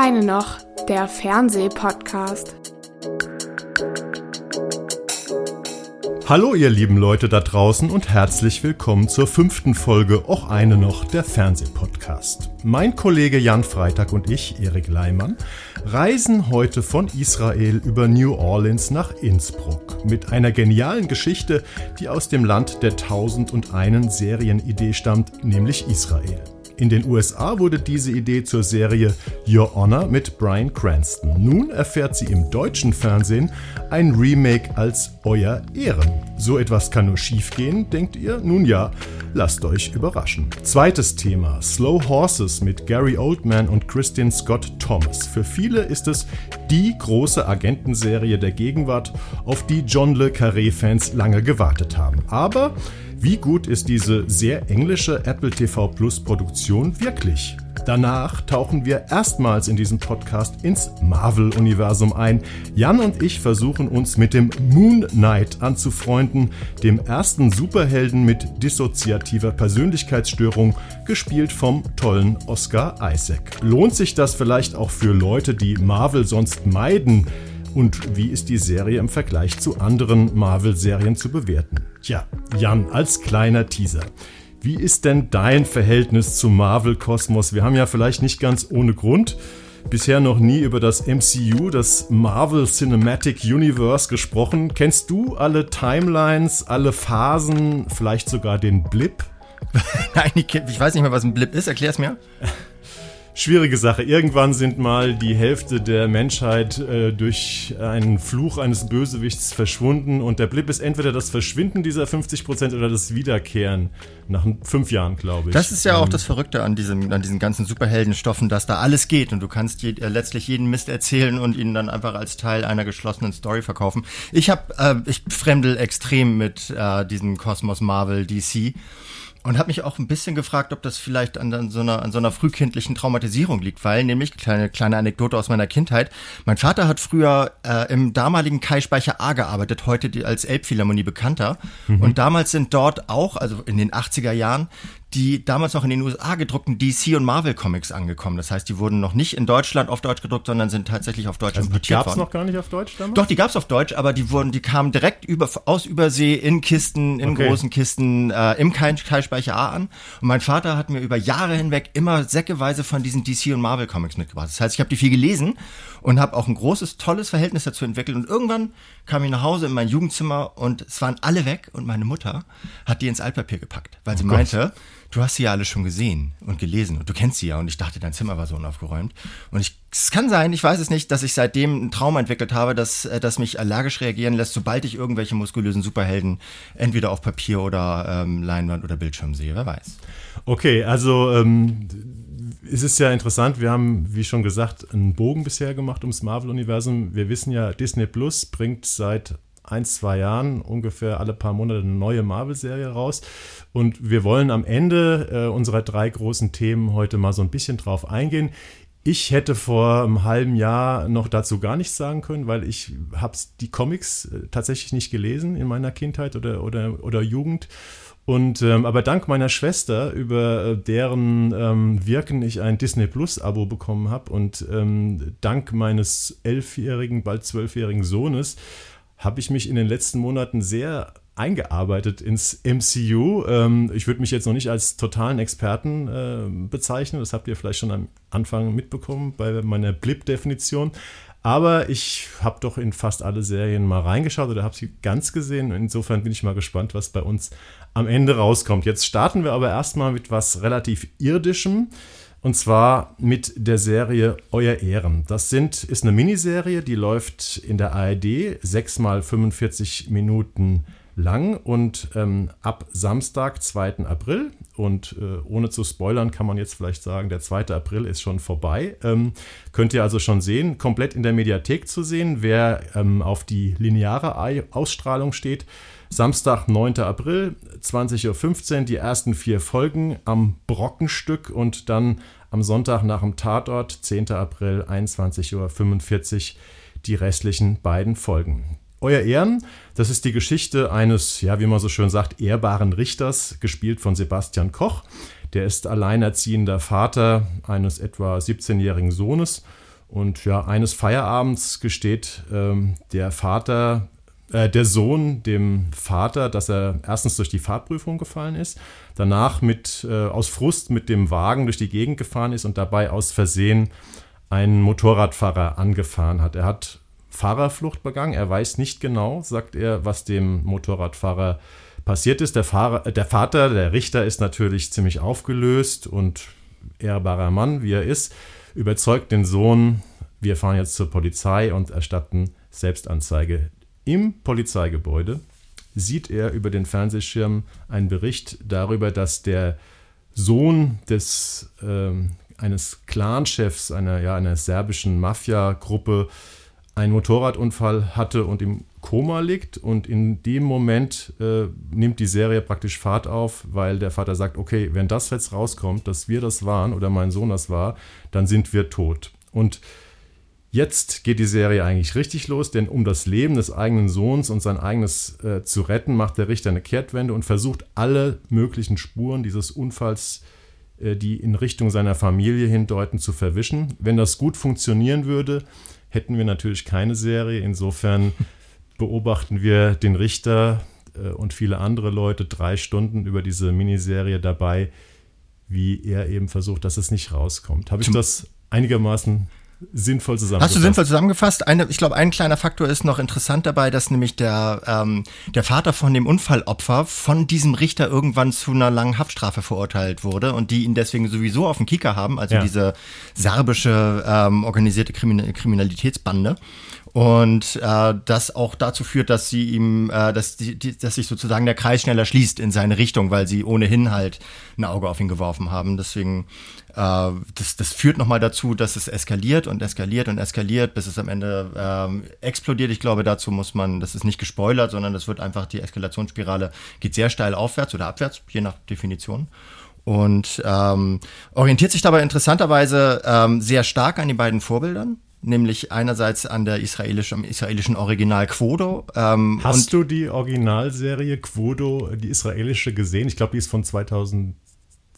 eine noch, der Fernsehpodcast. Hallo ihr lieben Leute da draußen und herzlich willkommen zur fünften Folge auch eine noch der Fernsehpodcast. Mein Kollege Jan Freitag und ich, Erik Leimann, reisen heute von Israel über New Orleans nach Innsbruck mit einer genialen Geschichte, die aus dem Land der tausend und einen Serienidee stammt, nämlich Israel. In den USA wurde diese Idee zur Serie Your Honor mit Brian Cranston. Nun erfährt sie im deutschen Fernsehen ein Remake als Euer Ehren. So etwas kann nur schiefgehen, denkt ihr? Nun ja, lasst euch überraschen. Zweites Thema: Slow Horses mit Gary Oldman und Christian Scott Thomas. Für viele ist es die große Agentenserie der Gegenwart, auf die John Le Carré-Fans lange gewartet haben. Aber wie gut ist diese sehr englische Apple TV Plus Produktion wirklich? Danach tauchen wir erstmals in diesem Podcast ins Marvel-Universum ein. Jan und ich versuchen uns mit dem Moon Knight anzufreunden, dem ersten Superhelden mit dissoziativer Persönlichkeitsstörung, gespielt vom tollen Oscar Isaac. Lohnt sich das vielleicht auch für Leute, die Marvel sonst meiden? Und wie ist die Serie im Vergleich zu anderen Marvel-Serien zu bewerten? Tja, Jan, als kleiner Teaser. Wie ist denn dein Verhältnis zum Marvel-Kosmos? Wir haben ja vielleicht nicht ganz ohne Grund bisher noch nie über das MCU, das Marvel Cinematic Universe gesprochen. Kennst du alle Timelines, alle Phasen, vielleicht sogar den Blip? Nein, ich weiß nicht mehr, was ein Blip ist. Erklär's mir. Schwierige Sache. Irgendwann sind mal die Hälfte der Menschheit äh, durch einen Fluch eines Bösewichts verschwunden und der Blip ist entweder das Verschwinden dieser 50 Prozent oder das Wiederkehren nach fünf Jahren, glaube ich. Das ist ja auch ähm, das Verrückte an diesem, an diesen ganzen Superheldenstoffen, dass da alles geht und du kannst je, äh, letztlich jeden Mist erzählen und ihn dann einfach als Teil einer geschlossenen Story verkaufen. Ich habe, äh, ich fremdel extrem mit äh, diesem Kosmos Marvel DC. Und habe mich auch ein bisschen gefragt, ob das vielleicht an, an, so einer, an so einer frühkindlichen Traumatisierung liegt, weil nämlich, kleine, kleine Anekdote aus meiner Kindheit, mein Vater hat früher äh, im damaligen Kai-Speicher A gearbeitet, heute die, als Elbphilharmonie bekannter. Mhm. Und damals sind dort auch, also in den 80er Jahren, die damals noch in den USA gedruckten DC und Marvel Comics angekommen. Das heißt, die wurden noch nicht in Deutschland auf Deutsch gedruckt, sondern sind tatsächlich auf Deutsch also importiert worden. Die gab's noch gar nicht auf Deutsch damals? Doch, die gab's auf Deutsch, aber die wurden, die kamen direkt über, aus Übersee in Kisten, in okay. großen Kisten, äh, im Kai-Speicher A an. Und mein Vater hat mir über Jahre hinweg immer säckeweise von diesen DC und Marvel Comics mitgebracht. Das heißt, ich habe die viel gelesen und habe auch ein großes, tolles Verhältnis dazu entwickelt. Und irgendwann kam ich nach Hause in mein Jugendzimmer und es waren alle weg und meine Mutter hat die ins Altpapier gepackt, weil sie oh meinte, du hast sie ja alle schon gesehen und gelesen und du kennst sie ja und ich dachte, dein Zimmer war so unaufgeräumt. Und ich, es kann sein, ich weiß es nicht, dass ich seitdem einen Traum entwickelt habe, dass, äh, dass mich allergisch reagieren lässt, sobald ich irgendwelche muskulösen Superhelden entweder auf Papier oder ähm, Leinwand oder Bildschirm sehe, wer weiß. Okay, also ähm, es ist ja interessant, wir haben, wie schon gesagt, einen Bogen bisher gemacht ums Marvel-Universum. Wir wissen ja, Disney Plus bringt seit ein, zwei Jahren ungefähr alle paar Monate eine neue Marvel-Serie raus. Und wir wollen am Ende äh, unserer drei großen Themen heute mal so ein bisschen drauf eingehen. Ich hätte vor einem halben Jahr noch dazu gar nichts sagen können, weil ich habe die Comics äh, tatsächlich nicht gelesen in meiner Kindheit oder, oder, oder Jugend. Und ähm, aber dank meiner Schwester, über äh, deren ähm, Wirken ich ein Disney Plus Abo bekommen habe und ähm, dank meines elfjährigen, bald zwölfjährigen Sohnes, habe ich mich in den letzten Monaten sehr eingearbeitet ins MCU. Ähm, ich würde mich jetzt noch nicht als totalen Experten äh, bezeichnen, das habt ihr vielleicht schon am Anfang mitbekommen bei meiner Blip-Definition. Aber ich habe doch in fast alle Serien mal reingeschaut oder habe sie ganz gesehen. Insofern bin ich mal gespannt, was bei uns am Ende rauskommt. Jetzt starten wir aber erstmal mit was relativ irdischem. Und zwar mit der Serie Euer Ehren. Das sind, ist eine Miniserie, die läuft in der ARD, 6 mal 45 Minuten lang und ähm, ab Samstag, 2. April. Und äh, ohne zu spoilern kann man jetzt vielleicht sagen, der 2. April ist schon vorbei. Ähm, könnt ihr also schon sehen, komplett in der Mediathek zu sehen, wer ähm, auf die lineare Ausstrahlung steht. Samstag, 9. April, 20.15 Uhr, die ersten vier Folgen am Brockenstück und dann am Sonntag nach dem Tatort, 10. April, 21.45 Uhr, die restlichen beiden Folgen. Euer Ehren, das ist die Geschichte eines, ja, wie man so schön sagt, ehrbaren Richters, gespielt von Sebastian Koch. Der ist alleinerziehender Vater eines etwa 17-jährigen Sohnes Und ja, eines Feierabends gesteht ähm, der Vater, äh, der Sohn dem Vater, dass er erstens durch die Fahrprüfung gefallen ist, danach mit, äh, aus Frust mit dem Wagen durch die Gegend gefahren ist und dabei aus Versehen einen Motorradfahrer angefahren hat. Er hat Fahrerflucht begangen. Er weiß nicht genau, sagt er, was dem Motorradfahrer passiert ist. Der, Fahrer, der Vater, der Richter, ist natürlich ziemlich aufgelöst und ehrbarer Mann, wie er ist, überzeugt den Sohn, wir fahren jetzt zur Polizei und erstatten Selbstanzeige. Im Polizeigebäude sieht er über den Fernsehschirm einen Bericht darüber, dass der Sohn des, äh, eines Clanchefs einer, ja, einer serbischen Mafia-Gruppe einen Motorradunfall hatte und im Koma liegt. Und in dem Moment äh, nimmt die Serie praktisch Fahrt auf, weil der Vater sagt, okay, wenn das jetzt rauskommt, dass wir das waren oder mein Sohn das war, dann sind wir tot. Und Jetzt geht die Serie eigentlich richtig los, denn um das Leben des eigenen Sohns und sein eigenes äh, zu retten, macht der Richter eine Kehrtwende und versucht alle möglichen Spuren dieses Unfalls, äh, die in Richtung seiner Familie hindeuten, zu verwischen. Wenn das gut funktionieren würde, hätten wir natürlich keine Serie. Insofern beobachten wir den Richter äh, und viele andere Leute drei Stunden über diese Miniserie dabei, wie er eben versucht, dass es nicht rauskommt. Habe ich das einigermaßen sinnvoll zusammengefasst. Hast du sinnvoll zusammengefasst? Eine, ich glaube, ein kleiner Faktor ist noch interessant dabei, dass nämlich der, ähm, der Vater von dem Unfallopfer von diesem Richter irgendwann zu einer langen Haftstrafe verurteilt wurde und die ihn deswegen sowieso auf dem Kicker haben, also ja. diese serbische ähm, organisierte Krimin Kriminalitätsbande. Und äh, das auch dazu führt, dass sie ihm, äh, dass, die, die, dass sich sozusagen der Kreis schneller schließt in seine Richtung, weil sie ohnehin halt ein Auge auf ihn geworfen haben. Deswegen äh, das, das führt nochmal dazu, dass es eskaliert und eskaliert und eskaliert, bis es am Ende ähm, explodiert. Ich glaube, dazu muss man, das ist nicht gespoilert, sondern das wird einfach, die Eskalationsspirale geht sehr steil aufwärts oder abwärts, je nach Definition. Und ähm, orientiert sich dabei interessanterweise ähm, sehr stark an den beiden Vorbildern nämlich einerseits an der israelischen, am israelischen Original Quodo. Ähm, Hast du die Originalserie Quodo, die israelische, gesehen? Ich glaube, die ist von 2000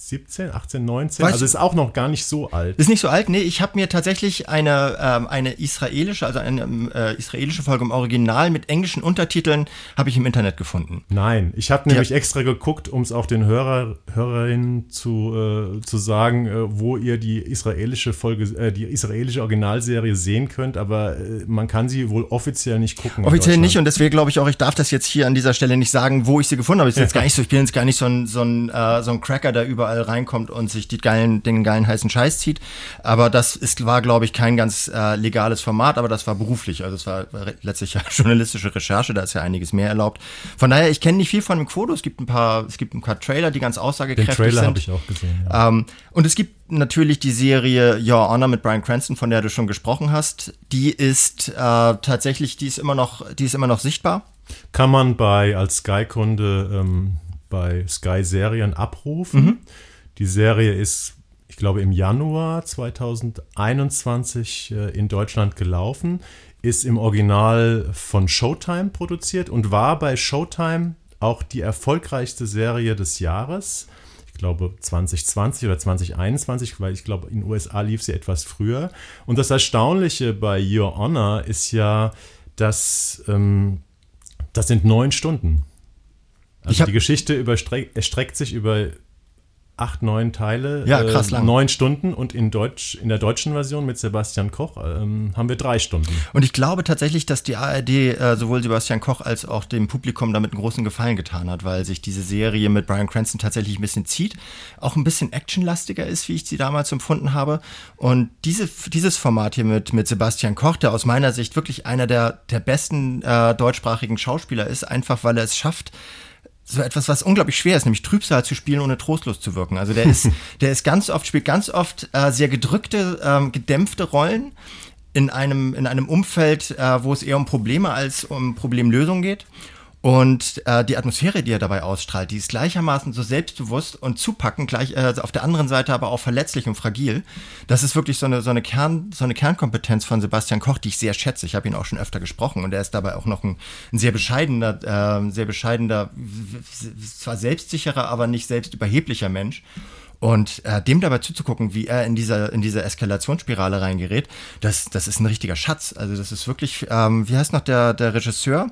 17, 18, 19. Weißt also ist auch noch gar nicht so alt. Ist nicht so alt, nee. Ich habe mir tatsächlich eine, ähm, eine israelische, also eine äh, israelische Folge im Original mit englischen Untertiteln habe ich im Internet gefunden. Nein, ich habe nämlich ja. extra geguckt, um es auch den Hörer, Hörerinnen zu, äh, zu sagen, äh, wo ihr die israelische Folge, äh, die israelische Originalserie sehen könnt, aber äh, man kann sie wohl offiziell nicht gucken. Offiziell nicht und deswegen glaube ich auch, ich darf das jetzt hier an dieser Stelle nicht sagen, wo ich sie gefunden habe. Ich, jetzt gar nicht so, ich bin jetzt gar nicht so ein, so ein, äh, so ein Cracker, der überall überall reinkommt und sich die geilen, den geilen heißen Scheiß zieht. Aber das ist, war, glaube ich, kein ganz äh, legales Format, aber das war beruflich. Also es war letztlich ja journalistische Recherche, da ist ja einiges mehr erlaubt. Von daher, ich kenne nicht viel von dem Quodo. Es gibt ein paar, es gibt ein paar Trailer, die ganz aussagekräftig Den Trailer habe ich auch gesehen. Ja. Ähm, und es gibt natürlich die Serie Your Honor mit Brian Cranston, von der du schon gesprochen hast. Die ist äh, tatsächlich, die ist immer noch, die ist immer noch sichtbar. Kann man bei als Sky-Kunde ähm, bei Sky Serien abrufen. Mhm. Die Serie ist, ich glaube, im Januar 2021 äh, in Deutschland gelaufen, ist im Original von Showtime produziert und war bei Showtime auch die erfolgreichste Serie des Jahres. Ich glaube 2020 oder 2021, weil ich glaube, in den USA lief sie etwas früher. Und das Erstaunliche bei Your Honor ist ja, dass ähm, das sind neun Stunden. Also die Geschichte erstreckt sich über acht, neun Teile, ja, krass lang. Äh, neun Stunden und in Deutsch, in der deutschen Version mit Sebastian Koch ähm, haben wir drei Stunden. Und ich glaube tatsächlich, dass die ARD äh, sowohl Sebastian Koch als auch dem Publikum damit einen großen Gefallen getan hat, weil sich diese Serie mit Brian Cranston tatsächlich ein bisschen zieht, auch ein bisschen actionlastiger ist, wie ich sie damals empfunden habe. Und diese, dieses Format hier mit, mit Sebastian Koch, der aus meiner Sicht wirklich einer der, der besten äh, deutschsprachigen Schauspieler ist, einfach weil er es schafft, so etwas, was unglaublich schwer ist, nämlich Trübsal zu spielen, ohne trostlos zu wirken. Also der ist, der ist ganz oft, spielt ganz oft äh, sehr gedrückte, ähm, gedämpfte Rollen in einem, in einem Umfeld, äh, wo es eher um Probleme als um Problemlösung geht. Und äh, die Atmosphäre, die er dabei ausstrahlt, die ist gleichermaßen so selbstbewusst und zupackend, gleich äh, auf der anderen Seite aber auch verletzlich und fragil. Das ist wirklich so eine, so eine, Kern, so eine Kernkompetenz von Sebastian Koch, die ich sehr schätze. Ich habe ihn auch schon öfter gesprochen und er ist dabei auch noch ein, ein sehr bescheidener, äh, sehr bescheidener, zwar selbstsicherer, aber nicht selbstüberheblicher Mensch. Und äh, dem dabei zuzugucken, wie er in dieser, in diese Eskalationsspirale reingerät, das, das ist ein richtiger Schatz. Also das ist wirklich, ähm, wie heißt noch der, der Regisseur?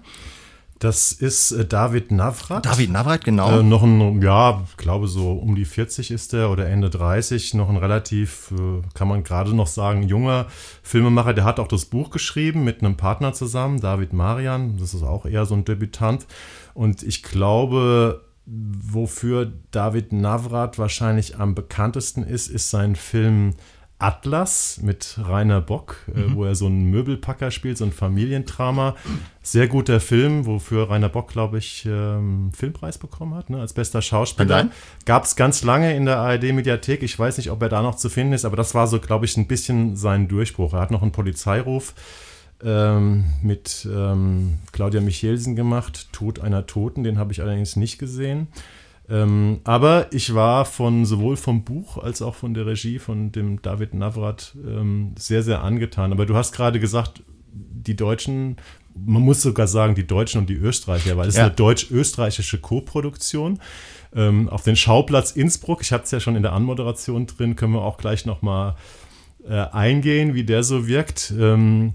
Das ist äh, David Navrat. David Navrat, genau. Äh, noch ein, ja, glaube so um die 40 ist er oder Ende 30. Noch ein relativ, äh, kann man gerade noch sagen, junger Filmemacher. Der hat auch das Buch geschrieben mit einem Partner zusammen, David Marian. Das ist auch eher so ein Debütant. Und ich glaube, wofür David Navrat wahrscheinlich am bekanntesten ist, ist sein Film Atlas mit Rainer Bock, äh, mhm. wo er so einen Möbelpacker spielt, so ein Familiendrama. Sehr guter Film, wofür Rainer Bock, glaube ich, ähm, Filmpreis bekommen hat, ne, als bester Schauspieler. Gab es ganz lange in der ARD-Mediathek. Ich weiß nicht, ob er da noch zu finden ist, aber das war so, glaube ich, ein bisschen sein Durchbruch. Er hat noch einen Polizeiruf ähm, mit ähm, Claudia Michelsen gemacht, Tod einer Toten, den habe ich allerdings nicht gesehen. Ähm, aber ich war von sowohl vom Buch als auch von der Regie von dem David Navrat ähm, sehr, sehr angetan. Aber du hast gerade gesagt, die Deutschen, man muss sogar sagen, die Deutschen und die Österreicher, weil es ja. ist eine deutsch-österreichische Co-Produktion. Ähm, auf den Schauplatz Innsbruck, ich hatte es ja schon in der Anmoderation drin, können wir auch gleich nochmal äh, eingehen, wie der so wirkt. Ähm,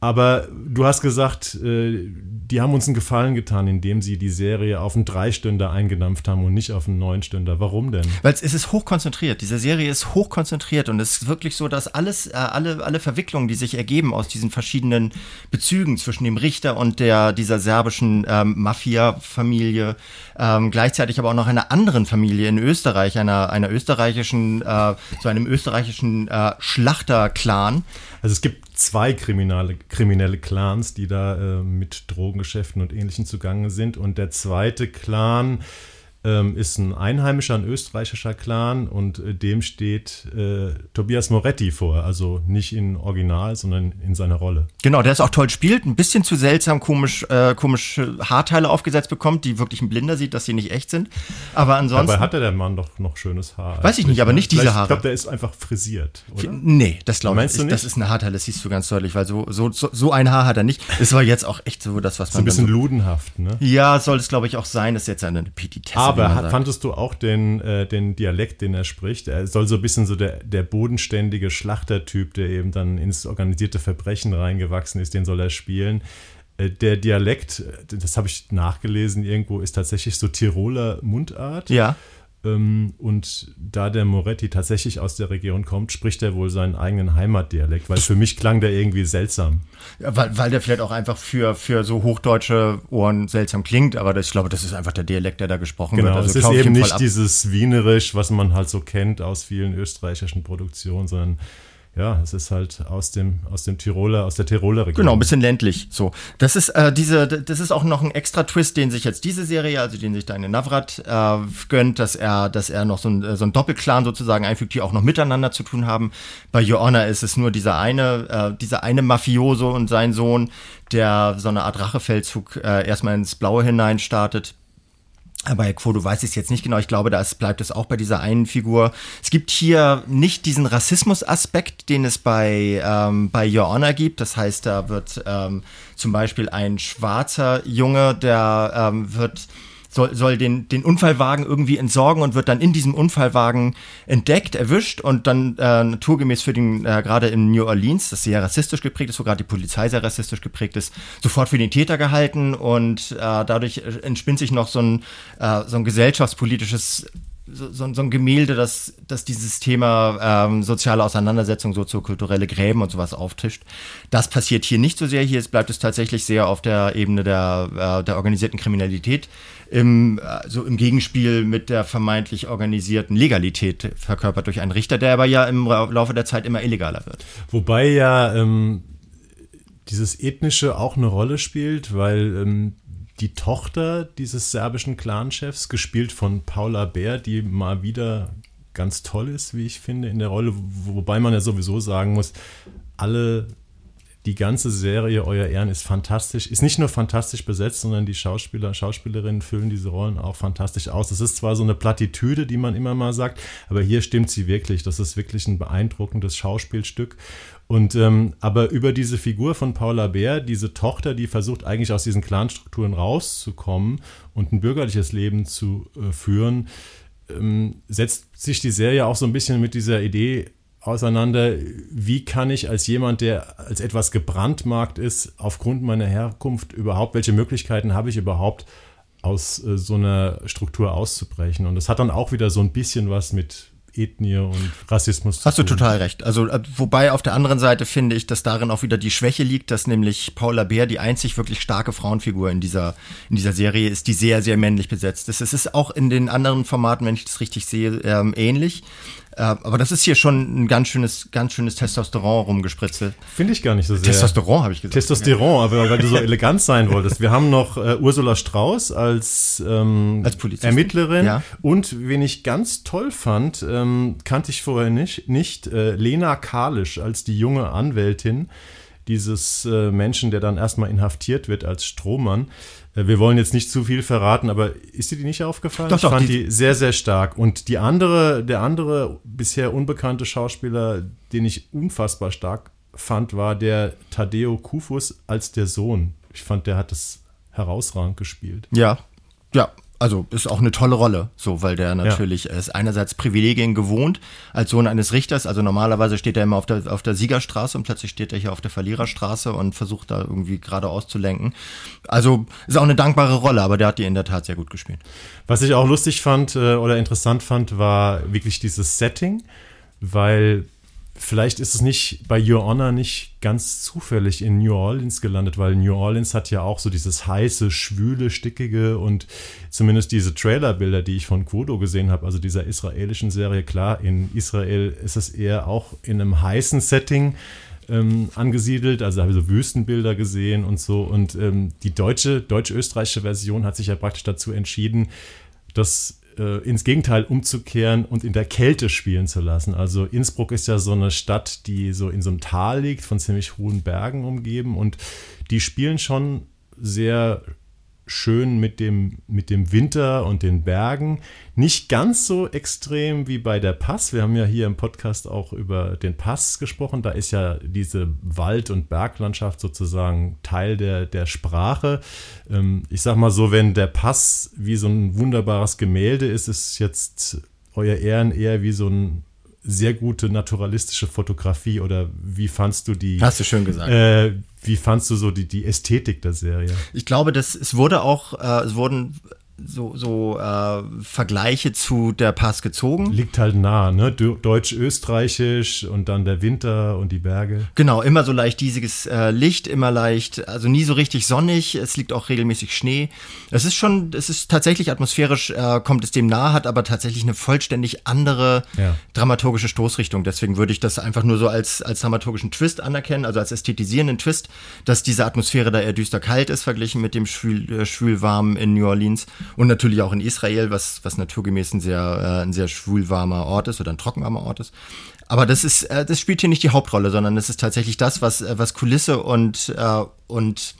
aber du hast gesagt, äh, die haben uns einen Gefallen getan, indem sie die Serie auf einen Dreistünder eingedampft haben und nicht auf einen Neunstünder. Warum denn? Weil es ist hochkonzentriert. Diese Serie ist hochkonzentriert und es ist wirklich so, dass alles, äh, alle, alle Verwicklungen, die sich ergeben aus diesen verschiedenen Bezügen zwischen dem Richter und der, dieser serbischen ähm, Mafia-Familie, ähm, gleichzeitig aber auch noch einer anderen Familie in Österreich, einer, einer österreichischen, äh, so einem österreichischen äh, Schlachter-Clan. Also es gibt zwei kriminelle, kriminelle Clans, die da äh, mit Drogengeschäften und Ähnlichem zugange sind. Und der zweite Clan ähm, ist ein einheimischer, ein österreichischer Clan und äh, dem steht äh, Tobias Moretti vor. Also nicht in Original, sondern in seiner Rolle. Genau, der ist auch toll spielt, ein bisschen zu seltsam, komisch, äh, komisch Haarteile aufgesetzt bekommt, die wirklich ein Blinder sieht, dass sie nicht echt sind. Aber ansonsten. Dabei hatte der Mann doch noch schönes Haar. Weiß ich nicht, aber nicht diese Haare. Ich glaube, der ist einfach frisiert, oder? Nee, das glaube ich nicht. Das ist ein Haarteil, das siehst du ganz deutlich, weil so, so, so, ein Haar hat er nicht. Es war jetzt auch echt so das, was man. So ein bisschen so, ludenhaft, ne? Ja, soll es, glaube ich, auch sein. Das ist jetzt eine Petitesse. Aber fandest du auch den, äh, den Dialekt, den er spricht? Er soll so ein bisschen so der, der bodenständige Schlachtertyp, der eben dann ins organisierte Verbrechen reingewachsen ist, den soll er spielen. Äh, der Dialekt, das habe ich nachgelesen irgendwo, ist tatsächlich so Tiroler Mundart. Ja. Ähm, und da der Moretti tatsächlich aus der Region kommt, spricht er wohl seinen eigenen Heimatdialekt, weil für mich klang der irgendwie seltsam. Ja, weil, weil der vielleicht auch einfach für, für so hochdeutsche Ohren seltsam klingt, aber das, ich glaube, das ist einfach der Dialekt, der da gesprochen genau, wird. Also es ist eben nicht dieses Wienerisch, was man halt so kennt aus vielen österreichischen Produktionen, sondern ja, es ist halt aus dem, aus dem Tiroler, aus der Tiroler Region. Genau, ein bisschen ländlich. So. Das ist, äh, diese, das ist auch noch ein extra Twist, den sich jetzt diese Serie, also den sich deine Navrat äh, gönnt, dass er, dass er noch so ein, so ein Doppelclan sozusagen einfügt, die auch noch miteinander zu tun haben. Bei Your Honor ist es nur dieser eine, äh, dieser eine Mafioso und sein Sohn, der so eine Art Rachefeldzug äh, erstmal ins Blaue hinein startet bei Quo, weiß ich es jetzt nicht genau. Ich glaube, da bleibt es auch bei dieser einen Figur. Es gibt hier nicht diesen Rassismus-Aspekt, den es bei, ähm, bei Your Honor gibt. Das heißt, da wird ähm, zum Beispiel ein schwarzer Junge, der ähm, wird soll, soll den, den Unfallwagen irgendwie entsorgen und wird dann in diesem Unfallwagen entdeckt, erwischt und dann äh, naturgemäß für den, äh, gerade in New Orleans, das sehr rassistisch geprägt ist, wo gerade die Polizei sehr rassistisch geprägt ist, sofort für den Täter gehalten und äh, dadurch entspinnt sich noch so ein, äh, so ein gesellschaftspolitisches so, so, ein Gemälde, das, das dieses Thema ähm, soziale Auseinandersetzung, soziokulturelle Gräben und sowas auftischt. Das passiert hier nicht so sehr. Hier bleibt es tatsächlich sehr auf der Ebene der, äh, der organisierten Kriminalität, im, äh, so im Gegenspiel mit der vermeintlich organisierten Legalität verkörpert durch einen Richter, der aber ja im Laufe der Zeit immer illegaler wird. Wobei ja ähm, dieses Ethnische auch eine Rolle spielt, weil ähm, die Tochter dieses serbischen Clanchefs, gespielt von Paula Bär, die mal wieder ganz toll ist, wie ich finde, in der Rolle, wobei man ja sowieso sagen muss, alle, die ganze Serie Euer Ehren ist fantastisch, ist nicht nur fantastisch besetzt, sondern die Schauspieler, Schauspielerinnen füllen diese Rollen auch fantastisch aus. Das ist zwar so eine Plattitüde, die man immer mal sagt, aber hier stimmt sie wirklich. Das ist wirklich ein beeindruckendes Schauspielstück. Und ähm, aber über diese Figur von Paula Bär, diese Tochter, die versucht eigentlich aus diesen Clanstrukturen rauszukommen und ein bürgerliches Leben zu äh, führen, ähm, setzt sich die Serie auch so ein bisschen mit dieser Idee auseinander, wie kann ich als jemand, der als etwas gebrandmarkt ist, aufgrund meiner Herkunft überhaupt, welche Möglichkeiten habe ich überhaupt, aus äh, so einer Struktur auszubrechen? Und das hat dann auch wieder so ein bisschen was mit Ethnie und Rassismus. Hast du total recht. Also, äh, wobei auf der anderen Seite finde ich, dass darin auch wieder die Schwäche liegt, dass nämlich Paula Bär die einzig wirklich starke Frauenfigur in dieser, in dieser Serie ist, die sehr, sehr männlich besetzt ist. Es ist auch in den anderen Formaten, wenn ich das richtig sehe, ähm, ähnlich. Äh, aber das ist hier schon ein ganz schönes, ganz schönes Testosteron rumgespritzt. Finde ich gar nicht so sehr. Testosteron habe ich gesagt. Testosteron, aber weil du so elegant sein wolltest. Wir haben noch äh, Ursula Strauß als, ähm, als Ermittlerin. Ja. Und wen ich ganz toll fand, ähm, kannte ich vorher nicht, nicht äh, Lena Kalisch als die junge Anwältin dieses äh, Menschen, der dann erstmal inhaftiert wird als Strohmann. Äh, wir wollen jetzt nicht zu viel verraten, aber ist dir die nicht aufgefallen? Doch, doch, ich fand die, die, sehr, sehr stark. Und die andere, der andere bisher unbekannte Schauspieler, den ich unfassbar stark fand, war der Tadeo Kufus als der Sohn. Ich fand, der hat das herausragend gespielt. Ja, ja, also ist auch eine tolle Rolle, so, weil der natürlich ja. ist einerseits Privilegien gewohnt als Sohn eines Richters. Also normalerweise steht er immer auf der, auf der Siegerstraße und plötzlich steht er hier auf der Verliererstraße und versucht da irgendwie geradeaus zu lenken. Also ist auch eine dankbare Rolle, aber der hat die in der Tat sehr gut gespielt. Was ich auch lustig fand äh, oder interessant fand, war wirklich dieses Setting, weil vielleicht ist es nicht bei Your Honor nicht ganz zufällig in New Orleans gelandet, weil New Orleans hat ja auch so dieses heiße, schwüle, stickige und zumindest diese Trailerbilder, die ich von Quodo gesehen habe, also dieser israelischen Serie, klar, in Israel ist es eher auch in einem heißen Setting ähm, angesiedelt, also habe ich so Wüstenbilder gesehen und so. Und ähm, die deutsche, deutsch-österreichische Version hat sich ja praktisch dazu entschieden, dass äh, ins Gegenteil umzukehren und in der Kälte spielen zu lassen. Also Innsbruck ist ja so eine Stadt, die so in so einem Tal liegt, von ziemlich hohen Bergen umgeben und die spielen schon sehr schön mit dem, mit dem Winter und den Bergen. Nicht ganz so extrem wie bei der Pass. Wir haben ja hier im Podcast auch über den Pass gesprochen. Da ist ja diese Wald- und Berglandschaft sozusagen Teil der, der Sprache. Ähm, ich sag mal so, wenn der Pass wie so ein wunderbares Gemälde ist, ist jetzt euer Ehren eher wie so ein sehr gute naturalistische Fotografie oder wie fandst du die? Hast du schön gesagt. Äh, wie fandst du so die, die Ästhetik der Serie? Ich glaube, dass es wurde auch, äh, es wurden so, so äh, Vergleiche zu der Pass gezogen. Liegt halt nah, ne? Deutsch-Österreichisch und dann der Winter und die Berge. Genau, immer so leicht diesiges äh, Licht, immer leicht, also nie so richtig sonnig. Es liegt auch regelmäßig Schnee. Es ist schon, es ist tatsächlich atmosphärisch, äh, kommt es dem nahe, hat aber tatsächlich eine vollständig andere ja. dramaturgische Stoßrichtung. Deswegen würde ich das einfach nur so als, als dramaturgischen Twist anerkennen, also als ästhetisierenden Twist, dass diese Atmosphäre da eher düster kalt ist, verglichen mit dem schwül, äh, schwülwarm in New Orleans. Und natürlich auch in Israel, was, was naturgemäß ein sehr, äh, ein sehr schwulwarmer Ort ist oder ein trockenwarmer Ort ist. Aber das ist, äh, das spielt hier nicht die Hauptrolle, sondern es ist tatsächlich das, was, äh, was Kulisse und, äh, und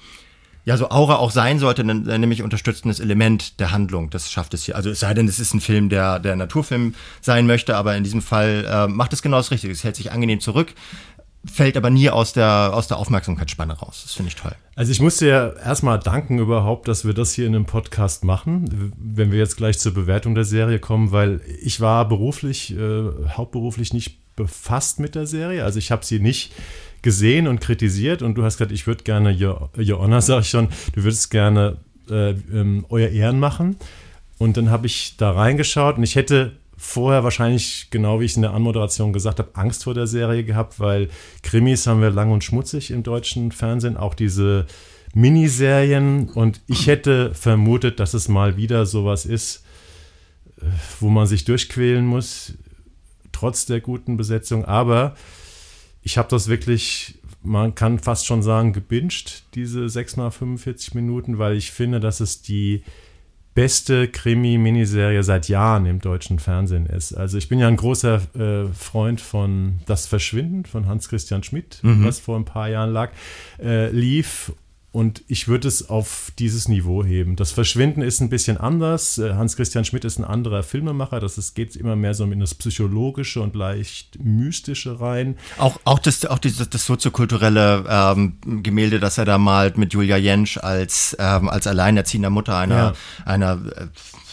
ja, so Aura auch sein sollte, nämlich unterstützendes Element der Handlung. Das schafft es hier. Also es sei denn, es ist ein Film, der der Naturfilm sein möchte, aber in diesem Fall äh, macht es genau das Richtige. Es hält sich angenehm zurück fällt aber nie aus der, aus der Aufmerksamkeitsspanne raus. Das finde ich toll. Also ich muss dir erstmal danken überhaupt, dass wir das hier in einem Podcast machen, wenn wir jetzt gleich zur Bewertung der Serie kommen, weil ich war beruflich, äh, hauptberuflich nicht befasst mit der Serie. Also ich habe sie nicht gesehen und kritisiert und du hast gesagt, ich würde gerne, Your, Your Honor, sag ich schon, du würdest gerne äh, ähm, euer Ehren machen. Und dann habe ich da reingeschaut und ich hätte vorher wahrscheinlich, genau wie ich in der Anmoderation gesagt habe, Angst vor der Serie gehabt, weil Krimis haben wir lang und schmutzig im deutschen Fernsehen, auch diese Miniserien. Und ich hätte vermutet, dass es mal wieder sowas ist, äh, wo man sich durchquälen muss, trotz der guten Besetzung. Aber ich habe das wirklich, man kann fast schon sagen, gebinged, diese 6 mal 45 Minuten, weil ich finde, dass es die beste Krimi-Miniserie seit Jahren im deutschen Fernsehen ist. Also ich bin ja ein großer äh, Freund von Das Verschwinden von Hans-Christian Schmidt, mhm. was vor ein paar Jahren lag, äh, lief und ich würde es auf dieses Niveau heben. Das Verschwinden ist ein bisschen anders. Äh, Hans-Christian Schmidt ist ein anderer Filmemacher. Das ist, geht immer mehr so in das Psychologische und leicht Mystische rein. Auch, auch das, auch dieses, das soziokulturelle ähm, Gemälde, das er da malt mit Julia Jentsch als, ähm, als alleinerziehender Mutter einer, ja. einer äh,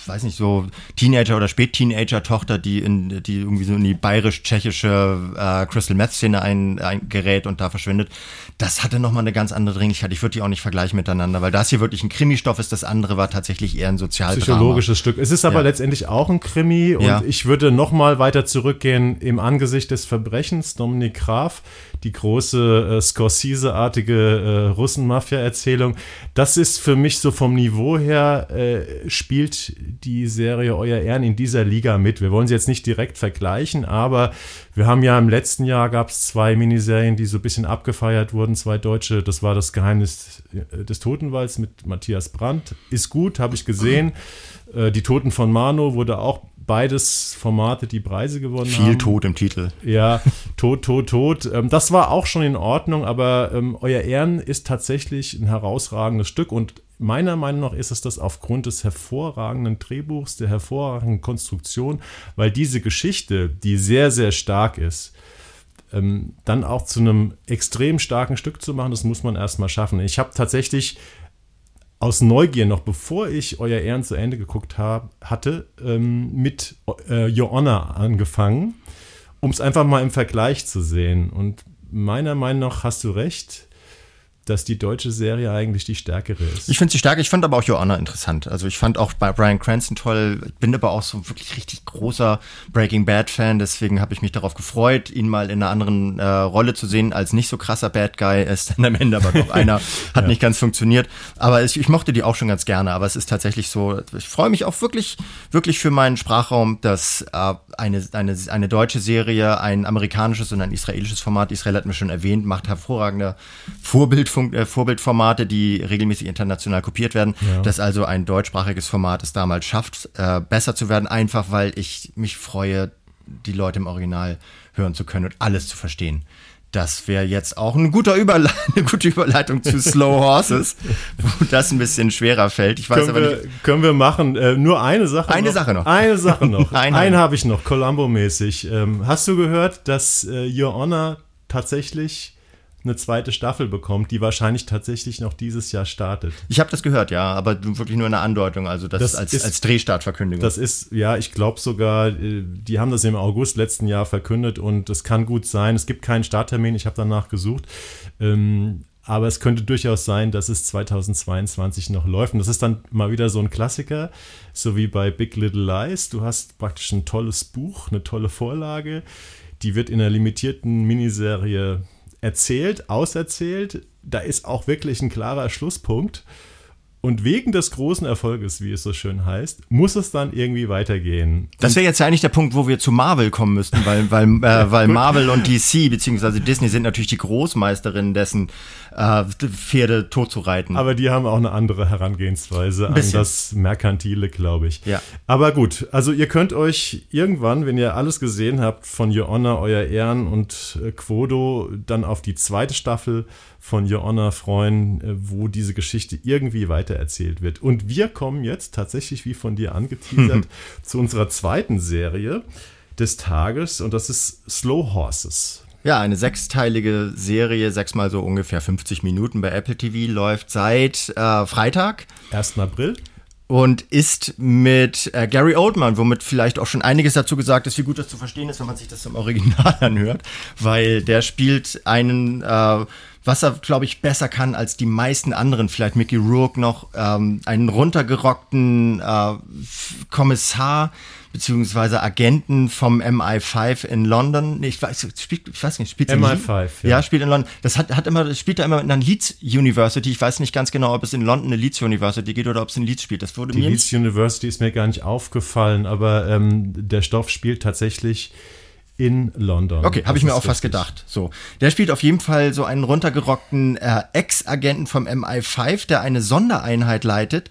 weiß nicht, so Teenager- oder Spätteenager-Tochter, die in, die irgendwie so in die bayerisch-tschechische äh, Crystal Meth-Szene ein, eingerät und da verschwindet. Das hatte nochmal eine ganz andere Dringlichkeit. Ich würde die auch nicht vergleichen miteinander, weil das hier wirklich ein Krimi-Stoff ist, das andere war tatsächlich eher ein Sozialdrama. Psychologisches Stück. Es ist aber ja. letztendlich auch ein Krimi und ja. ich würde nochmal weiter zurückgehen im Angesicht des Verbrechens. Dominik Graf die große äh, Scorsese-artige äh, Russen-Mafia-Erzählung. Das ist für mich so vom Niveau her, äh, spielt die Serie Euer Ehren in dieser Liga mit. Wir wollen sie jetzt nicht direkt vergleichen, aber wir haben ja im letzten Jahr gab es zwei Miniserien, die so ein bisschen abgefeiert wurden, zwei deutsche. Das war das Geheimnis äh, des Totenwalds mit Matthias Brandt. Ist gut, habe ich gesehen. Äh, die Toten von Mano wurde auch beides Formate, die Preise gewonnen Viel haben. Viel Tod im Titel. Ja, Tod, Tod, Tod. Ähm, das war auch schon in Ordnung, aber ähm, Euer Ehren ist tatsächlich ein herausragendes Stück und meiner Meinung nach ist es das aufgrund des hervorragenden Drehbuchs, der hervorragenden Konstruktion, weil diese Geschichte, die sehr, sehr stark ist, ähm, dann auch zu einem extrem starken Stück zu machen, das muss man erstmal schaffen. Ich habe tatsächlich aus Neugier noch, bevor ich Euer Ehren zu Ende geguckt hab, hatte, ähm, mit äh, Your Honor angefangen, um es einfach mal im Vergleich zu sehen. Und meiner Meinung nach hast du recht dass die deutsche Serie eigentlich die stärkere ist. Ich finde sie stärker, ich fand aber auch Joanna interessant. Also ich fand auch bei Brian Cranston toll, ich bin aber auch so wirklich richtig großer Breaking Bad Fan, deswegen habe ich mich darauf gefreut, ihn mal in einer anderen äh, Rolle zu sehen, als nicht so krasser Bad Guy. Er ist dann am Ende aber doch einer, hat ja. nicht ganz funktioniert. Aber ich, ich, mochte die auch schon ganz gerne, aber es ist tatsächlich so, ich freue mich auch wirklich, wirklich für meinen Sprachraum, dass äh, eine, eine, eine deutsche Serie, ein amerikanisches und ein israelisches Format, Israel hat mir schon erwähnt, macht hervorragende Vorbild äh, Vorbildformate, die regelmäßig international kopiert werden, ja. dass also ein deutschsprachiges Format es damals schafft, äh, besser zu werden, einfach weil ich mich freue, die Leute im Original hören zu können und alles zu verstehen. Das wäre jetzt auch ein guter Überle eine gute Überleitung zu Slow Horses, wo das ein bisschen schwerer fällt. Ich weiß können aber wir, nicht. Können wir machen. Äh, nur eine Sache Eine noch. Sache noch. Eine Sache noch. Einen habe ich noch, Columbo-mäßig. Ähm, hast du gehört, dass äh, Your Honor tatsächlich eine zweite Staffel bekommt, die wahrscheinlich tatsächlich noch dieses Jahr startet. Ich habe das gehört, ja, aber wirklich nur eine Andeutung, also das, das als, ist, als Drehstartverkündung. Das ist, ja, ich glaube sogar, äh, die haben das im August letzten Jahr verkündet und es kann gut sein, es gibt keinen Starttermin, ich habe danach gesucht. Ähm, aber es könnte durchaus sein, dass es 2022 noch läuft. Und das ist dann mal wieder so ein Klassiker, so wie bei Big Little Lies. Du hast praktisch ein tolles Buch, eine tolle Vorlage. Die wird in einer limitierten Miniserie erzählt, auserzählt. Da ist auch wirklich ein klarer Schlusspunkt. Und wegen des großen Erfolges, wie es so schön heißt, muss es dann irgendwie weitergehen. Das wäre jetzt ja eigentlich der Punkt, wo wir zu Marvel kommen müssten, weil, weil, äh, weil Marvel und DC beziehungsweise Disney sind natürlich die Großmeisterinnen dessen, äh, Pferde totzureiten. Aber die haben auch eine andere Herangehensweise an das Merkantile, glaube ich. Ja. Aber gut, also ihr könnt euch irgendwann, wenn ihr alles gesehen habt von Your Honor, Euer Ehren und äh, Quodo, dann auf die zweite Staffel von Your Honor freuen, äh, wo diese Geschichte irgendwie weitererzählt wird. Und wir kommen jetzt tatsächlich, wie von dir angeteasert, zu unserer zweiten Serie des Tages und das ist Slow Horses. Ja, eine sechsteilige Serie, sechsmal so ungefähr 50 Minuten bei Apple TV, läuft seit äh, Freitag. 1. April und ist mit äh, Gary Oldman, womit vielleicht auch schon einiges dazu gesagt ist, wie gut das zu verstehen ist, wenn man sich das im Original anhört, weil der spielt einen äh, was er, glaube ich, besser kann als die meisten anderen, vielleicht Mickey Rourke noch, ähm, einen runtergerockten äh, Kommissar beziehungsweise Agenten vom MI5 in London. Nee, ich weiß, spielt, ich weiß nicht, spielt MI5, ja. ja. spielt in London. Das hat, hat immer, spielt da immer in einer Leeds University. Ich weiß nicht ganz genau, ob es in London eine Leeds University geht oder ob es in Leeds spielt. Das wurde Die mir Leeds University ist mir gar nicht aufgefallen, aber ähm, der Stoff spielt tatsächlich in London. Okay, habe ich mir auch richtig. fast gedacht. So, der spielt auf jeden Fall so einen runtergerockten äh, Ex-Agenten vom MI5, der eine Sondereinheit leitet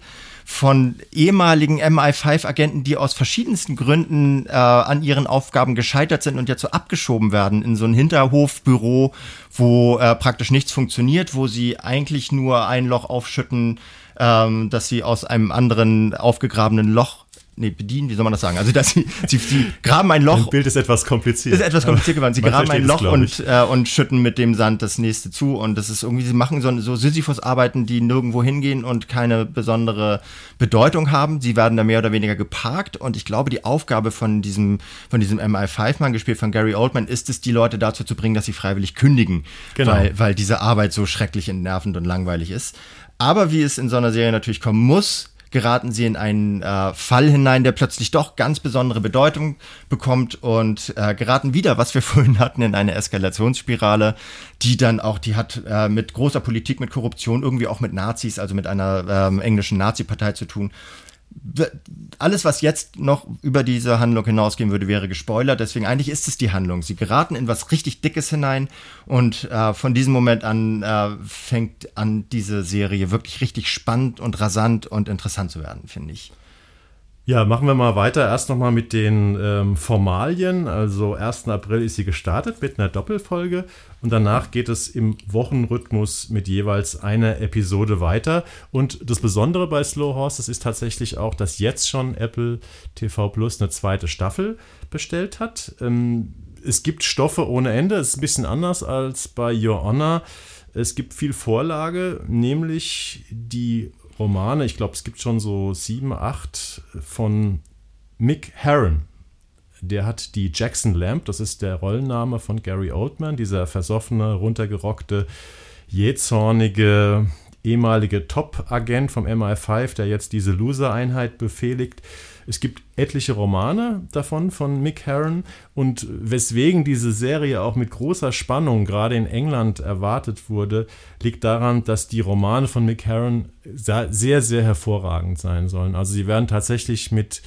von ehemaligen MI5-Agenten, die aus verschiedensten Gründen äh, an ihren Aufgaben gescheitert sind und jetzt so abgeschoben werden in so ein Hinterhofbüro, wo äh, praktisch nichts funktioniert, wo sie eigentlich nur ein Loch aufschütten, ähm, dass sie aus einem anderen aufgegrabenen Loch nee, bedienen, wie soll man das sagen? Also, dass sie, sie, sie graben ein Loch. Das Bild ist etwas kompliziert. Ist etwas kompliziert geworden. Sie graben ein Loch und, äh, und schütten mit dem Sand das nächste zu. Und das ist irgendwie, sie machen so, so Sisyphus-Arbeiten, die nirgendwo hingehen und keine besondere Bedeutung haben. Sie werden da mehr oder weniger geparkt. Und ich glaube, die Aufgabe von diesem, von diesem MI5-Mann, gespielt von Gary Oldman, ist es, die Leute dazu zu bringen, dass sie freiwillig kündigen. Genau. Weil, weil diese Arbeit so schrecklich entnervend und langweilig ist. Aber wie es in so einer Serie natürlich kommen muss, geraten sie in einen äh, Fall hinein, der plötzlich doch ganz besondere Bedeutung bekommt und äh, geraten wieder, was wir vorhin hatten, in eine Eskalationsspirale, die dann auch, die hat äh, mit großer Politik, mit Korruption, irgendwie auch mit Nazis, also mit einer ähm, englischen Nazi-Partei zu tun alles, was jetzt noch über diese Handlung hinausgehen würde, wäre gespoilert. Deswegen eigentlich ist es die Handlung. Sie geraten in was richtig Dickes hinein und äh, von diesem Moment an äh, fängt an diese Serie wirklich richtig spannend und rasant und interessant zu werden, finde ich. Ja, machen wir mal weiter. Erst nochmal mit den ähm, Formalien. Also 1. April ist sie gestartet mit einer Doppelfolge und danach geht es im Wochenrhythmus mit jeweils einer Episode weiter. Und das Besondere bei Slow Horses ist tatsächlich auch, dass jetzt schon Apple TV Plus eine zweite Staffel bestellt hat. Ähm, es gibt Stoffe ohne Ende. Es ist ein bisschen anders als bei Your Honor. Es gibt viel Vorlage, nämlich die Romane, ich glaube, es gibt schon so sieben, acht von Mick Herron. Der hat die Jackson Lamp, das ist der Rollenname von Gary Oldman, dieser versoffene, runtergerockte, jähzornige, ehemalige Top-Agent vom MI5, der jetzt diese Loser-Einheit befehligt. Es gibt etliche Romane davon von Mick Herron und weswegen diese Serie auch mit großer Spannung gerade in England erwartet wurde, liegt daran, dass die Romane von Mick Herron sehr, sehr hervorragend sein sollen. Also sie werden tatsächlich mit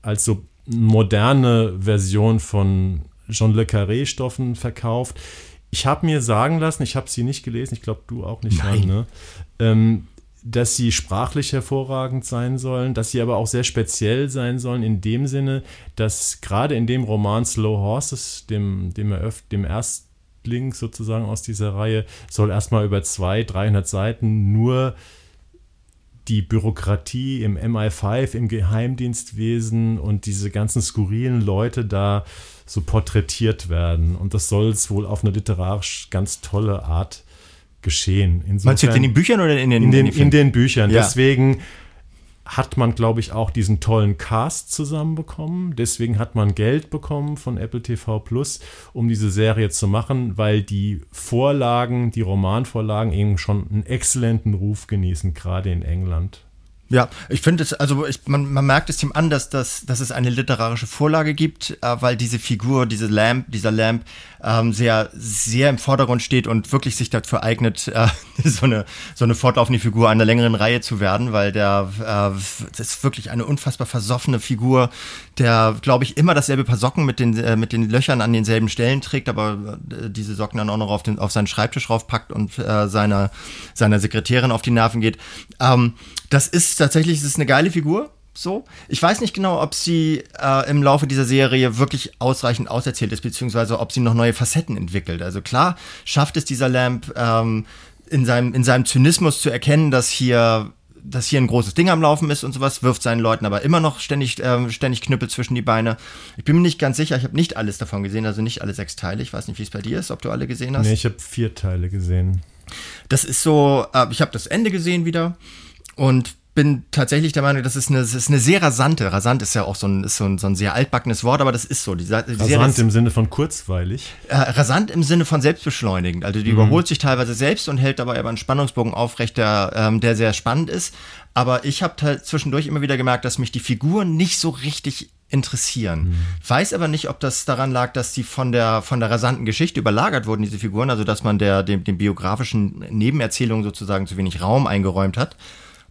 als so moderne Version von Jean Le Carré Stoffen verkauft. Ich habe mir sagen lassen, ich habe sie nicht gelesen, ich glaube du auch nicht, Nein. ne? ähm, dass sie sprachlich hervorragend sein sollen, dass sie aber auch sehr speziell sein sollen, in dem Sinne, dass gerade in dem Roman Slow Horses, dem, dem, dem Erstling sozusagen aus dieser Reihe, soll erstmal über 200, 300 Seiten nur die Bürokratie im MI5, im Geheimdienstwesen und diese ganzen skurrilen Leute da so porträtiert werden. Und das soll es wohl auf eine literarisch ganz tolle Art geschehen. Insofern, Meinst du in den Büchern oder in den In den, in in den Büchern. Ja. Deswegen hat man, glaube ich, auch diesen tollen Cast zusammenbekommen. Deswegen hat man Geld bekommen von Apple TV Plus, um diese Serie zu machen, weil die Vorlagen, die Romanvorlagen eben schon einen exzellenten Ruf genießen, gerade in England. Ja, ich finde es, also ich, man, man merkt es ihm an, dass, dass, dass es eine literarische Vorlage gibt, äh, weil diese Figur, diese Lamp, dieser Lamp ähm, sehr, sehr im Vordergrund steht und wirklich sich dafür eignet, äh, so, eine, so eine fortlaufende Figur einer längeren Reihe zu werden, weil der äh, das ist wirklich eine unfassbar versoffene Figur, der, glaube ich, immer dasselbe Paar Socken mit den, äh, mit den Löchern an denselben Stellen trägt, aber äh, diese Socken dann auch noch auf, den, auf seinen Schreibtisch raufpackt und äh, seiner, seiner Sekretärin auf die Nerven geht. Ähm, das ist tatsächlich, das ist eine geile Figur. So. Ich weiß nicht genau, ob sie äh, im Laufe dieser Serie wirklich ausreichend auserzählt ist, beziehungsweise ob sie noch neue Facetten entwickelt. Also klar schafft es dieser Lamp ähm, in, seinem, in seinem Zynismus zu erkennen, dass hier dass hier ein großes Ding am Laufen ist und sowas, wirft seinen Leuten aber immer noch ständig, ähm, ständig Knüppel zwischen die Beine. Ich bin mir nicht ganz sicher, ich habe nicht alles davon gesehen, also nicht alle sechs Teile. Ich weiß nicht, wie es bei dir ist, ob du alle gesehen hast. Nee, ich habe vier Teile gesehen. Das ist so, äh, ich habe das Ende gesehen wieder und bin tatsächlich der Meinung, das ist eine, das ist eine sehr rasante. Rasant ist ja auch so ein, ist so ein, so ein sehr altbackenes Wort, aber das ist so. Die, die rasant ist, im Sinne von kurzweilig. Äh, rasant im Sinne von selbstbeschleunigend. Also die mhm. überholt sich teilweise selbst und hält dabei aber einen Spannungsbogen aufrecht, der, ähm, der sehr spannend ist. Aber ich habe halt zwischendurch immer wieder gemerkt, dass mich die Figuren nicht so richtig interessieren. Mhm. Weiß aber nicht, ob das daran lag, dass die von der, von der rasanten Geschichte überlagert wurden, diese Figuren, also dass man der, dem, dem biografischen Nebenerzählungen sozusagen zu wenig Raum eingeräumt hat.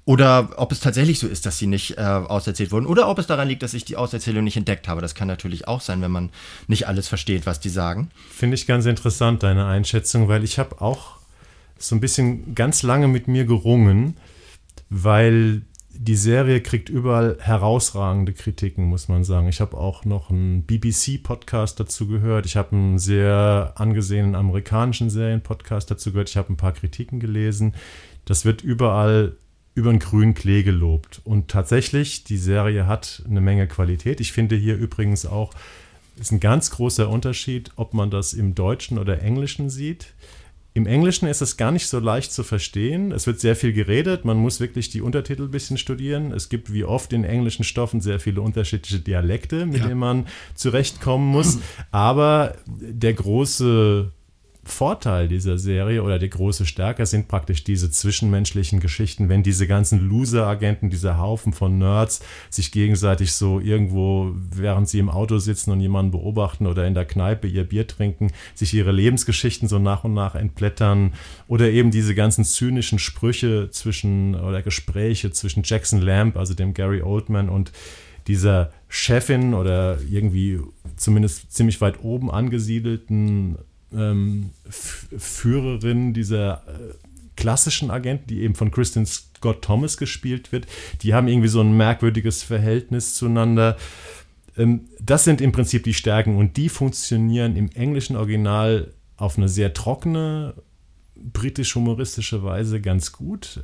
Oder ob es tatsächlich so ist, dass sie nicht äh, auserzählt wurden. Oder ob es daran liegt, dass ich die Auserzählung nicht entdeckt habe. Das kann natürlich auch sein, wenn man nicht alles versteht, was die sagen. Finde ich ganz interessant, deine Einschätzung, weil ich habe auch so ein bisschen ganz lange mit mir gerungen, weil die Serie kriegt überall herausragende Kritiken, muss man sagen. Ich habe auch noch einen BBC-Podcast dazu gehört. Ich habe einen sehr angesehenen amerikanischen Serien-Podcast dazu gehört. Ich habe ein paar Kritiken gelesen. Das wird überall über den grünen Klee gelobt. Und tatsächlich, die Serie hat eine Menge Qualität. Ich finde hier übrigens auch, ist ein ganz großer Unterschied, ob man das im Deutschen oder Englischen sieht. Im Englischen ist es gar nicht so leicht zu verstehen. Es wird sehr viel geredet. Man muss wirklich die Untertitel ein bisschen studieren. Es gibt wie oft in englischen Stoffen sehr viele unterschiedliche Dialekte, mit ja. denen man zurechtkommen muss. Aber der große Vorteil dieser Serie oder die große Stärke sind praktisch diese zwischenmenschlichen Geschichten, wenn diese ganzen Loser-Agenten, dieser Haufen von Nerds sich gegenseitig so irgendwo, während sie im Auto sitzen und jemanden beobachten oder in der Kneipe ihr Bier trinken, sich ihre Lebensgeschichten so nach und nach entblättern oder eben diese ganzen zynischen Sprüche zwischen oder Gespräche zwischen Jackson Lamb, also dem Gary Oldman und dieser Chefin oder irgendwie zumindest ziemlich weit oben angesiedelten ähm, Führerin dieser äh, klassischen Agenten, die eben von Kristen Scott Thomas gespielt wird. Die haben irgendwie so ein merkwürdiges Verhältnis zueinander. Ähm, das sind im Prinzip die Stärken und die funktionieren im englischen Original auf eine sehr trockene, britisch-humoristische Weise ganz gut.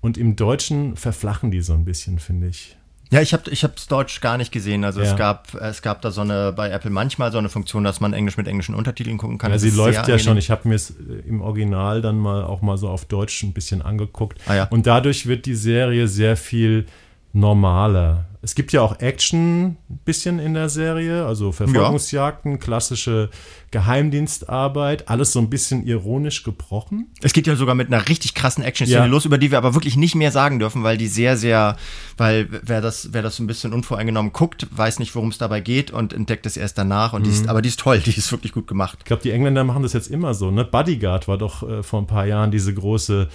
Und im Deutschen verflachen die so ein bisschen, finde ich. Ja, ich habe ich hab's Deutsch gar nicht gesehen. Also ja. es gab es gab da so eine bei Apple manchmal so eine Funktion, dass man Englisch mit englischen Untertiteln gucken kann. Ja, sie läuft ja schon. Ich habe mir es äh, im Original dann mal auch mal so auf Deutsch ein bisschen angeguckt. Ah, ja. Und dadurch wird die Serie sehr viel normaler. Es gibt ja auch Action ein bisschen in der Serie, also Verfolgungsjagden, ja. klassische Geheimdienstarbeit, alles so ein bisschen ironisch gebrochen. Es geht ja sogar mit einer richtig krassen Action-Szene ja. los, über die wir aber wirklich nicht mehr sagen dürfen, weil die sehr, sehr, weil wer das, wer das ein bisschen unvoreingenommen guckt, weiß nicht, worum es dabei geht und entdeckt es erst danach. Und mhm. die ist, mhm. aber die ist toll, die ist wirklich gut gemacht. Ich glaube, die Engländer machen das jetzt immer so. Ne? Bodyguard war doch äh, vor ein paar Jahren diese große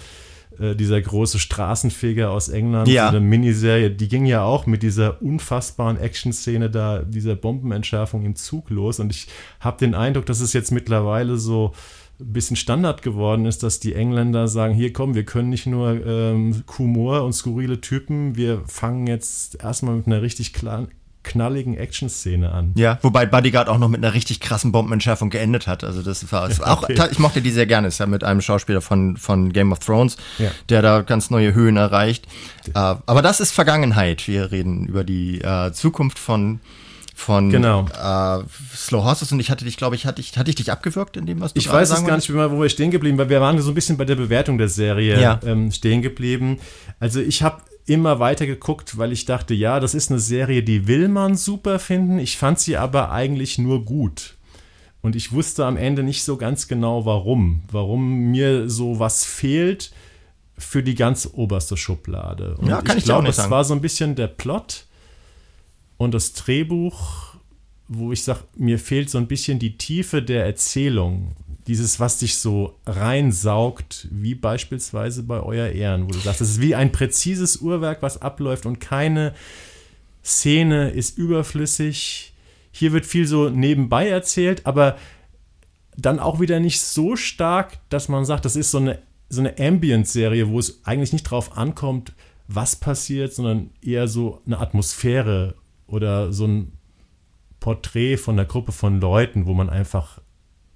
äh, dieser große Straßenfeger aus England, ja. eine Miniserie, die ging ja auch mit dieser unfassbaren Action-Szene da, dieser Bombenentschärfung im Zug los. Und ich habe den Eindruck, dass es jetzt mittlerweile so ein bisschen Standard geworden ist, dass die Engländer sagen, hier komm, wir können nicht nur ähm, Humor und skurrile Typen, wir fangen jetzt erstmal mit einer richtig klaren knalligen Action-Szene an. Ja, wobei Bodyguard auch noch mit einer richtig krassen Bombenentschärfung geendet hat. Also das war ja, auch, okay. ich mochte die sehr gerne. Ist ja mit einem Schauspieler von, von Game of Thrones, ja. der da ganz neue Höhen erreicht. Uh, aber das ist Vergangenheit. Wir reden über die uh, Zukunft von von genau. uh, Slow Horses und ich hatte dich, glaube ich, hatte ich, hatte ich dich abgewürgt in dem, was du Ich weiß es gar nicht mehr, wo wir stehen geblieben, weil wir waren so ein bisschen bei der Bewertung der Serie ja. ähm, stehen geblieben. Also ich habe immer weiter geguckt, weil ich dachte, ja, das ist eine Serie, die will man super finden. Ich fand sie aber eigentlich nur gut. Und ich wusste am Ende nicht so ganz genau, warum. Warum mir so was fehlt für die ganz oberste Schublade. Und ja, kann ich, ich glaube, es war so ein bisschen der Plot und das Drehbuch, wo ich sage, mir fehlt so ein bisschen die Tiefe der Erzählung dieses, was dich so reinsaugt, wie beispielsweise bei Euer Ehren, wo du sagst, es ist wie ein präzises Uhrwerk, was abläuft und keine Szene ist überflüssig. Hier wird viel so nebenbei erzählt, aber dann auch wieder nicht so stark, dass man sagt, das ist so eine, so eine Ambient-Serie, wo es eigentlich nicht drauf ankommt, was passiert, sondern eher so eine Atmosphäre oder so ein Porträt von einer Gruppe von Leuten, wo man einfach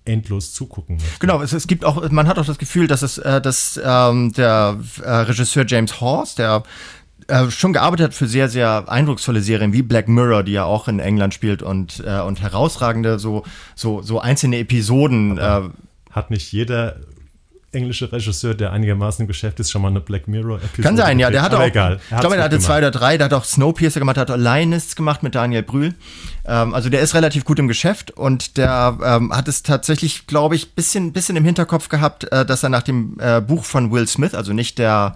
endlos zugucken möchte. Genau, es, es, gibt auch, man hat auch das Gefühl, dass es, äh, dass ähm, der äh, Regisseur James Horst, der äh, schon gearbeitet hat für sehr, sehr eindrucksvolle Serien wie Black Mirror, die ja auch in England spielt und, äh, und herausragende so, so, so einzelne Episoden. Äh, hat nicht jeder englische Regisseur, der einigermaßen im Geschäft ist, schon mal eine Black Mirror-Episode. Kann sein, ja. Der hat auch, egal. Ich glaube, der hatte zwei oder drei. Der hat auch Snowpiercer gemacht, der hat Alienists gemacht mit Daniel Brühl. Ähm, also der ist relativ gut im Geschäft und der ähm, hat es tatsächlich, glaube ich, bisschen, bisschen im Hinterkopf gehabt, äh, dass er nach dem äh, Buch von Will Smith, also nicht der,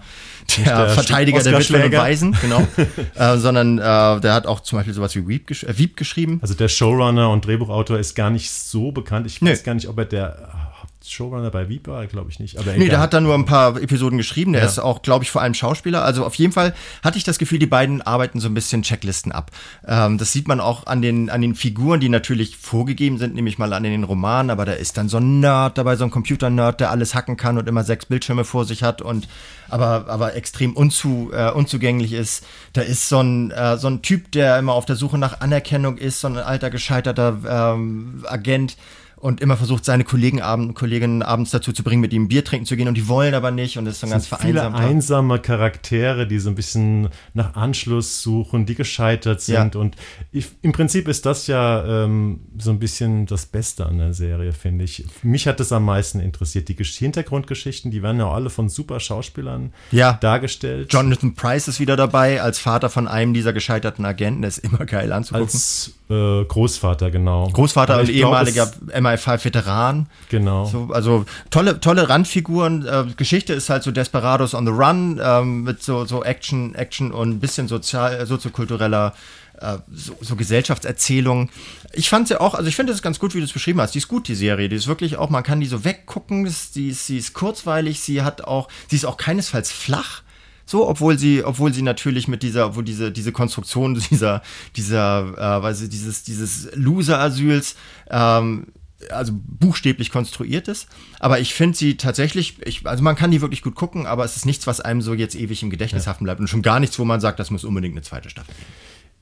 der, der Verteidiger der Witwen und Waisen, genau, äh, sondern äh, der hat auch zum Beispiel sowas wie Weep, gesch äh, Weep geschrieben. Also der Showrunner und Drehbuchautor ist gar nicht so bekannt. Ich weiß nee. gar nicht, ob er der Showrunner bei Viper, glaube ich nicht. Aber nee, der hat da nur ein paar Episoden geschrieben. Der ja. ist auch, glaube ich, vor allem Schauspieler. Also auf jeden Fall hatte ich das Gefühl, die beiden arbeiten so ein bisschen Checklisten ab. Ähm, das sieht man auch an den, an den Figuren, die natürlich vorgegeben sind, nämlich mal an den Romanen. Aber da ist dann so ein Nerd dabei, so ein Computer-Nerd, der alles hacken kann und immer sechs Bildschirme vor sich hat und aber, aber extrem unzu, äh, unzugänglich ist. Da ist so ein, äh, so ein Typ, der immer auf der Suche nach Anerkennung ist, so ein alter gescheiterter ähm, Agent und immer versucht, seine Kollegen abend, Kolleginnen abends dazu zu bringen, mit ihm Bier trinken zu gehen und die wollen aber nicht und das ist so ein ganz vereinsamt. Viele einsame Charaktere, die so ein bisschen nach Anschluss suchen, die gescheitert sind ja. und ich, im Prinzip ist das ja ähm, so ein bisschen das Beste an der Serie, finde ich. Mich hat das am meisten interessiert. Die Hintergrundgeschichten, die werden ja alle von super Schauspielern ja. dargestellt. Jonathan Price ist wieder dabei als Vater von einem dieser gescheiterten Agenten, der ist immer geil anzugucken. Als äh, Großvater, genau. Großvater und ehemaliger MI5-Veteran. Genau. So, also tolle, tolle Randfiguren. Äh, Geschichte ist halt so Desperados on the Run ähm, mit so, so Action, Action und ein bisschen sozial, soziokultureller äh, so, so Gesellschaftserzählung. Ich fand sie auch, also ich finde es ganz gut, wie du es beschrieben hast. Die ist gut, die Serie. Die ist wirklich auch, man kann die so weggucken. Sie ist, sie ist kurzweilig, sie hat auch, sie ist auch keinesfalls flach. So, obwohl sie, obwohl sie natürlich mit dieser, obwohl diese, diese Konstruktion dieser, dieser, äh, weil sie dieses, dieses Loser-Asyls, ähm, also buchstäblich konstruiert ist. Aber ich finde sie tatsächlich, ich, also man kann die wirklich gut gucken, aber es ist nichts, was einem so jetzt ewig im Gedächtnis ja. haften bleibt und schon gar nichts, wo man sagt, das muss unbedingt eine zweite Staffel geben.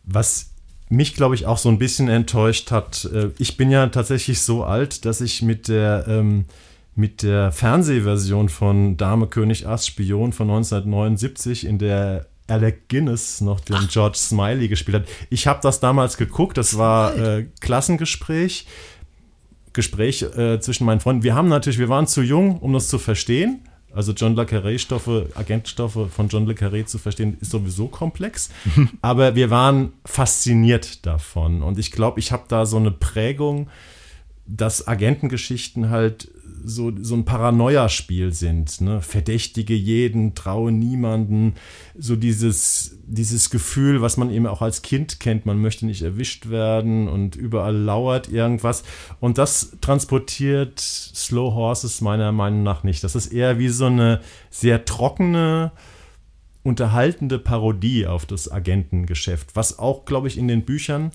Was mich, glaube ich, auch so ein bisschen enttäuscht hat, äh, ich bin ja tatsächlich so alt, dass ich mit der, ähm, mit der Fernsehversion von Dame König Ass Spion von 1979, in der Alec Guinness noch den Ach. George Smiley gespielt hat. Ich habe das damals geguckt, das war äh, Klassengespräch. Gespräch äh, zwischen meinen Freunden. Wir haben natürlich, wir waren zu jung, um das zu verstehen. Also John Le Carré-Stoffe, Agentstoffe von John Le Carré zu verstehen, ist sowieso komplex. Aber wir waren fasziniert davon. Und ich glaube, ich habe da so eine Prägung, dass Agentengeschichten halt so, so ein Paranoia-Spiel sind. Ne? Verdächtige jeden, traue niemanden. So dieses, dieses Gefühl, was man eben auch als Kind kennt, man möchte nicht erwischt werden und überall lauert irgendwas. Und das transportiert Slow Horses meiner Meinung nach nicht. Das ist eher wie so eine sehr trockene, unterhaltende Parodie auf das Agentengeschäft, was auch, glaube ich, in den Büchern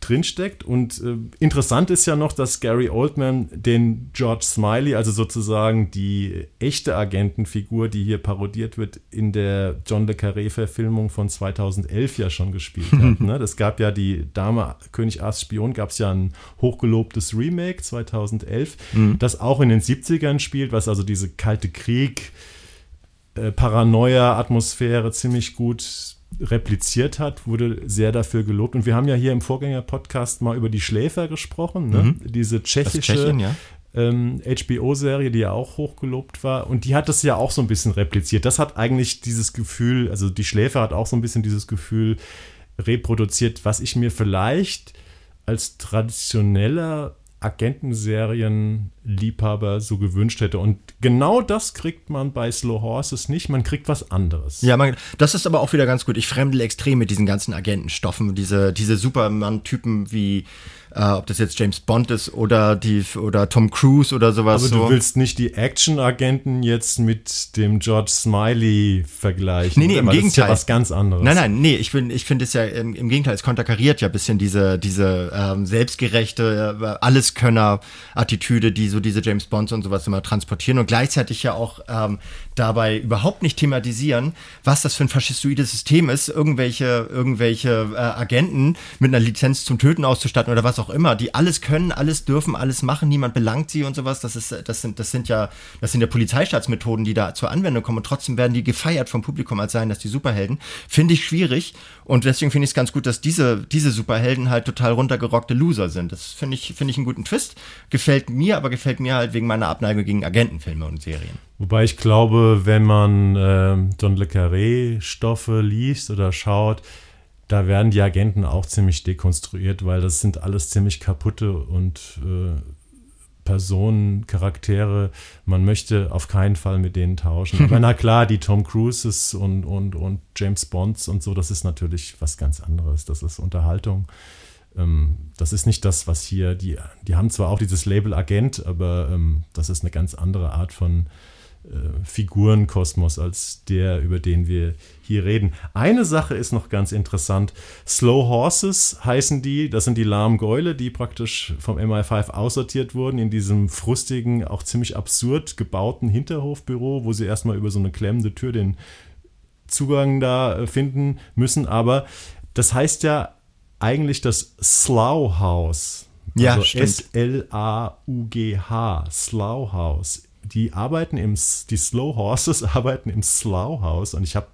drinsteckt. Und äh, interessant ist ja noch, dass Gary Oldman den George Smiley, also sozusagen die echte Agentenfigur, die hier parodiert wird, in der John le Carré-Verfilmung von 2011 ja schon gespielt hat. ne? Das gab ja die Dame König As Spion, gab es ja ein hochgelobtes Remake 2011, mhm. das auch in den 70ern spielt, was also diese kalte Krieg, äh, Paranoia-Atmosphäre ziemlich gut repliziert hat, wurde sehr dafür gelobt. Und wir haben ja hier im Vorgänger-Podcast mal über die Schläfer gesprochen, ne? mhm. diese tschechische Tschechien, ja. ähm, HBO-Serie, die ja auch hochgelobt war. Und die hat das ja auch so ein bisschen repliziert. Das hat eigentlich dieses Gefühl, also die Schläfer hat auch so ein bisschen dieses Gefühl reproduziert, was ich mir vielleicht als traditioneller Agentenserien-Liebhaber so gewünscht hätte. Und genau das kriegt man bei Slow Horses nicht. Man kriegt was anderes. Ja, man, das ist aber auch wieder ganz gut. Ich fremdel extrem mit diesen ganzen Agentenstoffen. Diese, diese Superman-Typen wie äh, ob das jetzt James Bond ist oder die oder Tom Cruise oder sowas. Aber du willst nicht die Action-Agenten jetzt mit dem George Smiley vergleichen. Nee, nee, im Gegenteil. Das ist ja was ganz anderes. Nein, nein, nee, ich bin, ich finde es ja im, im, Gegenteil, es konterkariert ja ein bisschen diese, diese ähm, selbstgerechte äh, Alleskönner-Attitüde, die so diese James Bonds und sowas immer transportieren und gleichzeitig ja auch ähm, dabei überhaupt nicht thematisieren, was das für ein faschistoides System ist, irgendwelche, irgendwelche äh, Agenten mit einer Lizenz zum Töten auszustatten oder was auch immer, die alles können, alles dürfen, alles machen, niemand belangt sie und sowas. Das ist, das sind, das sind ja, das sind ja Polizeistaatsmethoden, die da zur Anwendung kommen und trotzdem werden die gefeiert vom Publikum als seien das die Superhelden. Finde ich schwierig und deswegen finde ich es ganz gut, dass diese, diese Superhelden halt total runtergerockte Loser sind. Das finde ich, finde ich einen guten Twist. Gefällt mir, aber gefällt mir halt wegen meiner Abneigung gegen Agentenfilme und Serien. Wobei ich glaube, wenn man äh, Don Le Carré Stoffe liest oder schaut, da werden die Agenten auch ziemlich dekonstruiert, weil das sind alles ziemlich kaputte und äh, Personen, Charaktere. Man möchte auf keinen Fall mit denen tauschen. Aber na klar, die Tom Cruises und, und, und James Bonds und so, das ist natürlich was ganz anderes. Das ist Unterhaltung. Ähm, das ist nicht das, was hier, die, die haben zwar auch dieses Label Agent, aber ähm, das ist eine ganz andere Art von Figurenkosmos als der, über den wir hier reden. Eine Sache ist noch ganz interessant. Slow Horses heißen die, das sind die lahmen Gäule, die praktisch vom MI5 aussortiert wurden in diesem frustigen, auch ziemlich absurd gebauten Hinterhofbüro, wo sie erstmal über so eine klemmende Tür den Zugang da äh, finden müssen. Aber das heißt ja eigentlich das Slough House. Ja, also stimmt. S-L-A-U-G-H, Slough House. Die arbeiten im, die Slow Horses arbeiten im Slough House und ich habe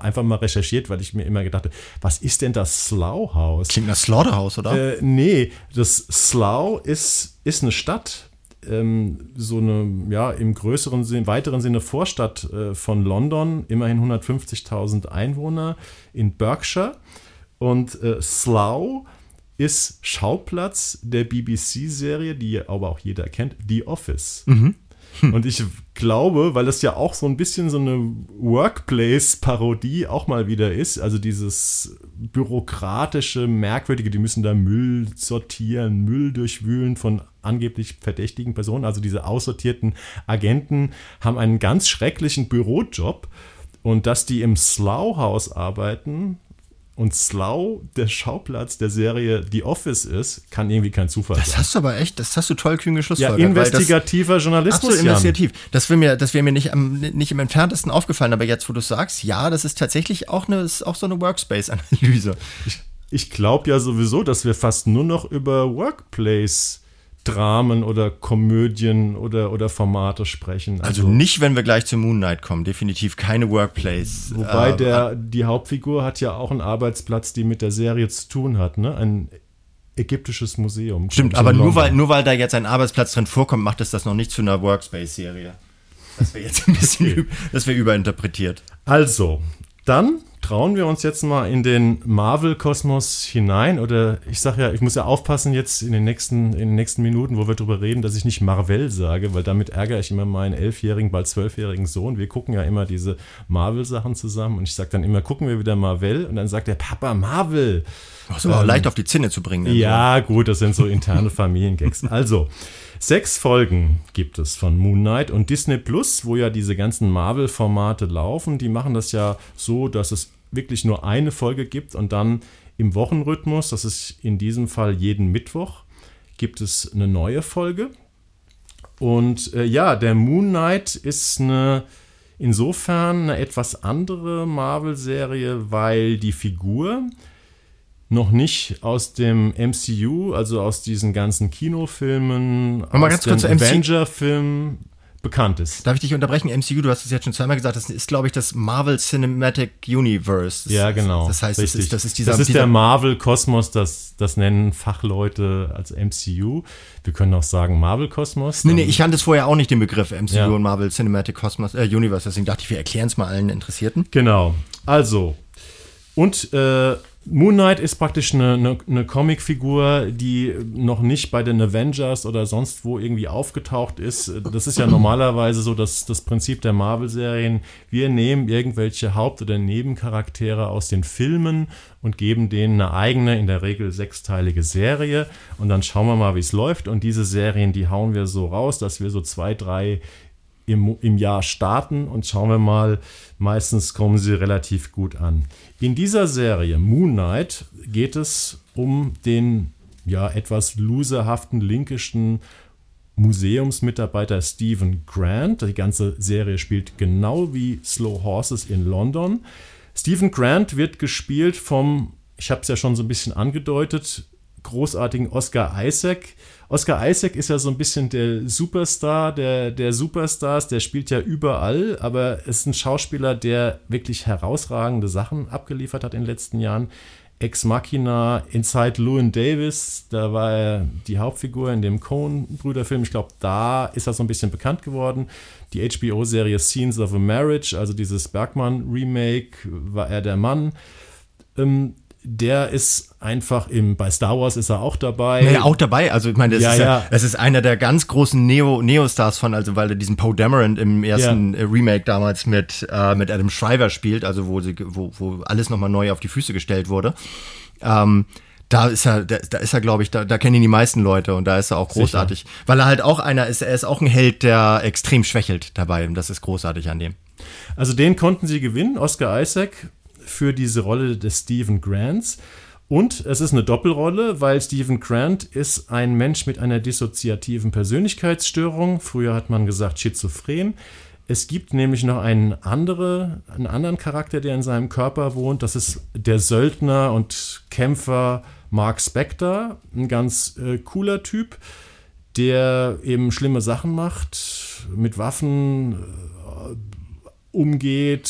einfach mal recherchiert, weil ich mir immer gedacht habe, was ist denn das Slough House? Klingt nach Slaughterhouse, oder? Äh, nee, das Slough ist, ist eine Stadt, ähm, so eine, ja, im größeren Sinn, weiteren Sinne Vorstadt äh, von London, immerhin 150.000 Einwohner in Berkshire. Und äh, Slough ist Schauplatz der BBC-Serie, die aber auch jeder kennt, The Office. Und ich glaube, weil das ja auch so ein bisschen so eine Workplace-Parodie auch mal wieder ist, also dieses bürokratische, merkwürdige, die müssen da Müll sortieren, Müll durchwühlen von angeblich verdächtigen Personen, also diese aussortierten Agenten haben einen ganz schrecklichen Bürojob. Und dass die im Slough-Haus arbeiten, und Slough der Schauplatz der Serie The Office ist, kann irgendwie kein Zufall Das sein. hast du aber echt, das hast du toll kühn Ja, geschlussfolgert. das- investigativer Journalismus. Ach so, Jan. investigativ. Das wäre mir, das wäre mir nicht, am, nicht im entferntesten aufgefallen, aber jetzt, wo du es sagst, ja, das ist tatsächlich auch eine, ist auch so eine Workspace-Analyse. Ich glaube ja sowieso, dass wir fast nur noch über Workplace-Dramen oder Komödien oder, oder Formate sprechen. Also nicht, wenn wir gleich zu Moon Knight kommen, definitiv keine Workplace. Wobei äh, der, die Hauptfigur hat ja auch einen Arbeitsplatz, die mit der Serie zu tun hat, ne? Ein ägyptisches Museum. Stimmt, aber nur weil, nur weil da jetzt ein Arbeitsplatz drin vorkommt, macht es das noch nicht zu einer Workspace-Serie. Das wäre jetzt ein bisschen, Okay. das wäre überinterpretiert. Also, dann trauen wir uns jetzt mal in den Marvel-Kosmos hinein. Oder ich sage ja, ich muss ja aufpassen jetzt in den, nächsten, in den nächsten Minuten, wo wir drüber reden, dass ich nicht Marvel sage, weil damit ärgere ich immer meinen elfjährigen, bald zwölfjährigen Sohn. Wir gucken ja immer diese Marvel-Sachen zusammen und ich sage dann immer, gucken wir wieder Marvel. Und dann sagt der Papa, Marvel. Das ist aber auch leicht auf die Zinne zu bringen. Ja, gut, das sind so interne Familiengags. Also, sechs Folgen gibt es von Moon Knight und Disney Plus, wo ja diese ganzen Marvel-Formate laufen. Die machen das ja so, dass es wirklich nur eine Folge gibt und dann im Wochenrhythmus, das ist in diesem Fall jeden Mittwoch, gibt es eine neue Folge. Und äh, ja, der Moon Knight ist eine insofern eine etwas andere Marvel-Serie, weil die Figur noch nicht aus dem MCU, also aus diesen ganzen Kinofilmen, aus ganz den Avenger-Filmen bekannt ist. Darf ich dich unterbrechen? MCU, du hast es jetzt schon zweimal gesagt, das ist, glaube ich, das Marvel Cinematic Universe. Das, Ja, genau. Das heißt, das ist, das ist dieser, das ist dieser der Marvel-Kosmos, das, das nennen Fachleute als MCU. Wir können auch sagen Marvel-Kosmos. Nee, nee, ich kannte es vorher auch nicht, den Begriff MCU Ja. und Marvel Cinematic Cosmos, äh, Universe. Deswegen dachte ich, wir erklären es mal allen Interessierten. Genau. Also, und äh, Moon Knight ist praktisch eine, eine, eine Comicfigur, die noch nicht bei den Avengers oder sonst wo irgendwie aufgetaucht ist. Das ist ja normalerweise so das, das Prinzip der Marvel-Serien. Wir nehmen irgendwelche Haupt- oder Nebencharaktere aus den Filmen und geben denen eine eigene, in der Regel sechsteilige Serie. Und dann schauen wir mal, wie es läuft. Und diese Serien, die hauen wir so raus, dass wir so zwei, drei im, im Jahr starten und schauen wir mal, meistens kommen sie relativ gut an. In dieser Serie Moon Knight geht es um den ja etwas loserhaften linkischen Museumsmitarbeiter Stephen Grant. Die ganze Serie spielt genau wie Slow Horses in London. Stephen Grant wird gespielt vom, ich habe es ja schon so ein bisschen angedeutet, großartigen Oscar Isaac. Oscar Isaac ist ja so ein bisschen der Superstar der, der Superstars, der spielt ja überall, aber ist ein Schauspieler, der wirklich herausragende Sachen abgeliefert hat in den letzten Jahren. Ex Machina, Inside Llewyn Davis, da war er die Hauptfigur in dem Coen-Brüderfilm. Ich glaube, da ist er so ein bisschen bekannt geworden. Die HBO-Serie Scenes of a Marriage, also dieses Bergman-Remake, war er der Mann. Ähm, der ist einfach im, bei Star Wars ist er auch dabei. Naja, auch dabei. Also ich meine, das Ja, ist ja, ja. es ist einer der ganz großen Neo, Neo-Stars von, also weil er diesen Poe Dameron im ersten Ja. äh, Remake damals mit, äh, mit Adam Shriver spielt, also wo, sie, wo, wo alles nochmal neu auf die Füße gestellt wurde. Ähm, da ist er, da, da ist er, glaube ich, da, da kennen ihn die meisten Leute und da ist er auch großartig. Weil er halt auch einer ist, er ist auch ein Held, der extrem schwächelt dabei und das ist großartig an dem. Also den konnten sie gewinnen, Oscar Isaac, für diese Rolle des Stephen Grants. Und es ist eine Doppelrolle, weil Stephen Grant ist ein Mensch mit einer dissoziativen Persönlichkeitsstörung. Früher hat man gesagt schizophren. Es gibt nämlich noch einen, andere, einen anderen Charakter, der in seinem Körper wohnt. Das ist der Söldner und Kämpfer Mark Spector, ein ganz äh, cooler Typ, der eben schlimme Sachen macht, mit Waffen äh, umgeht.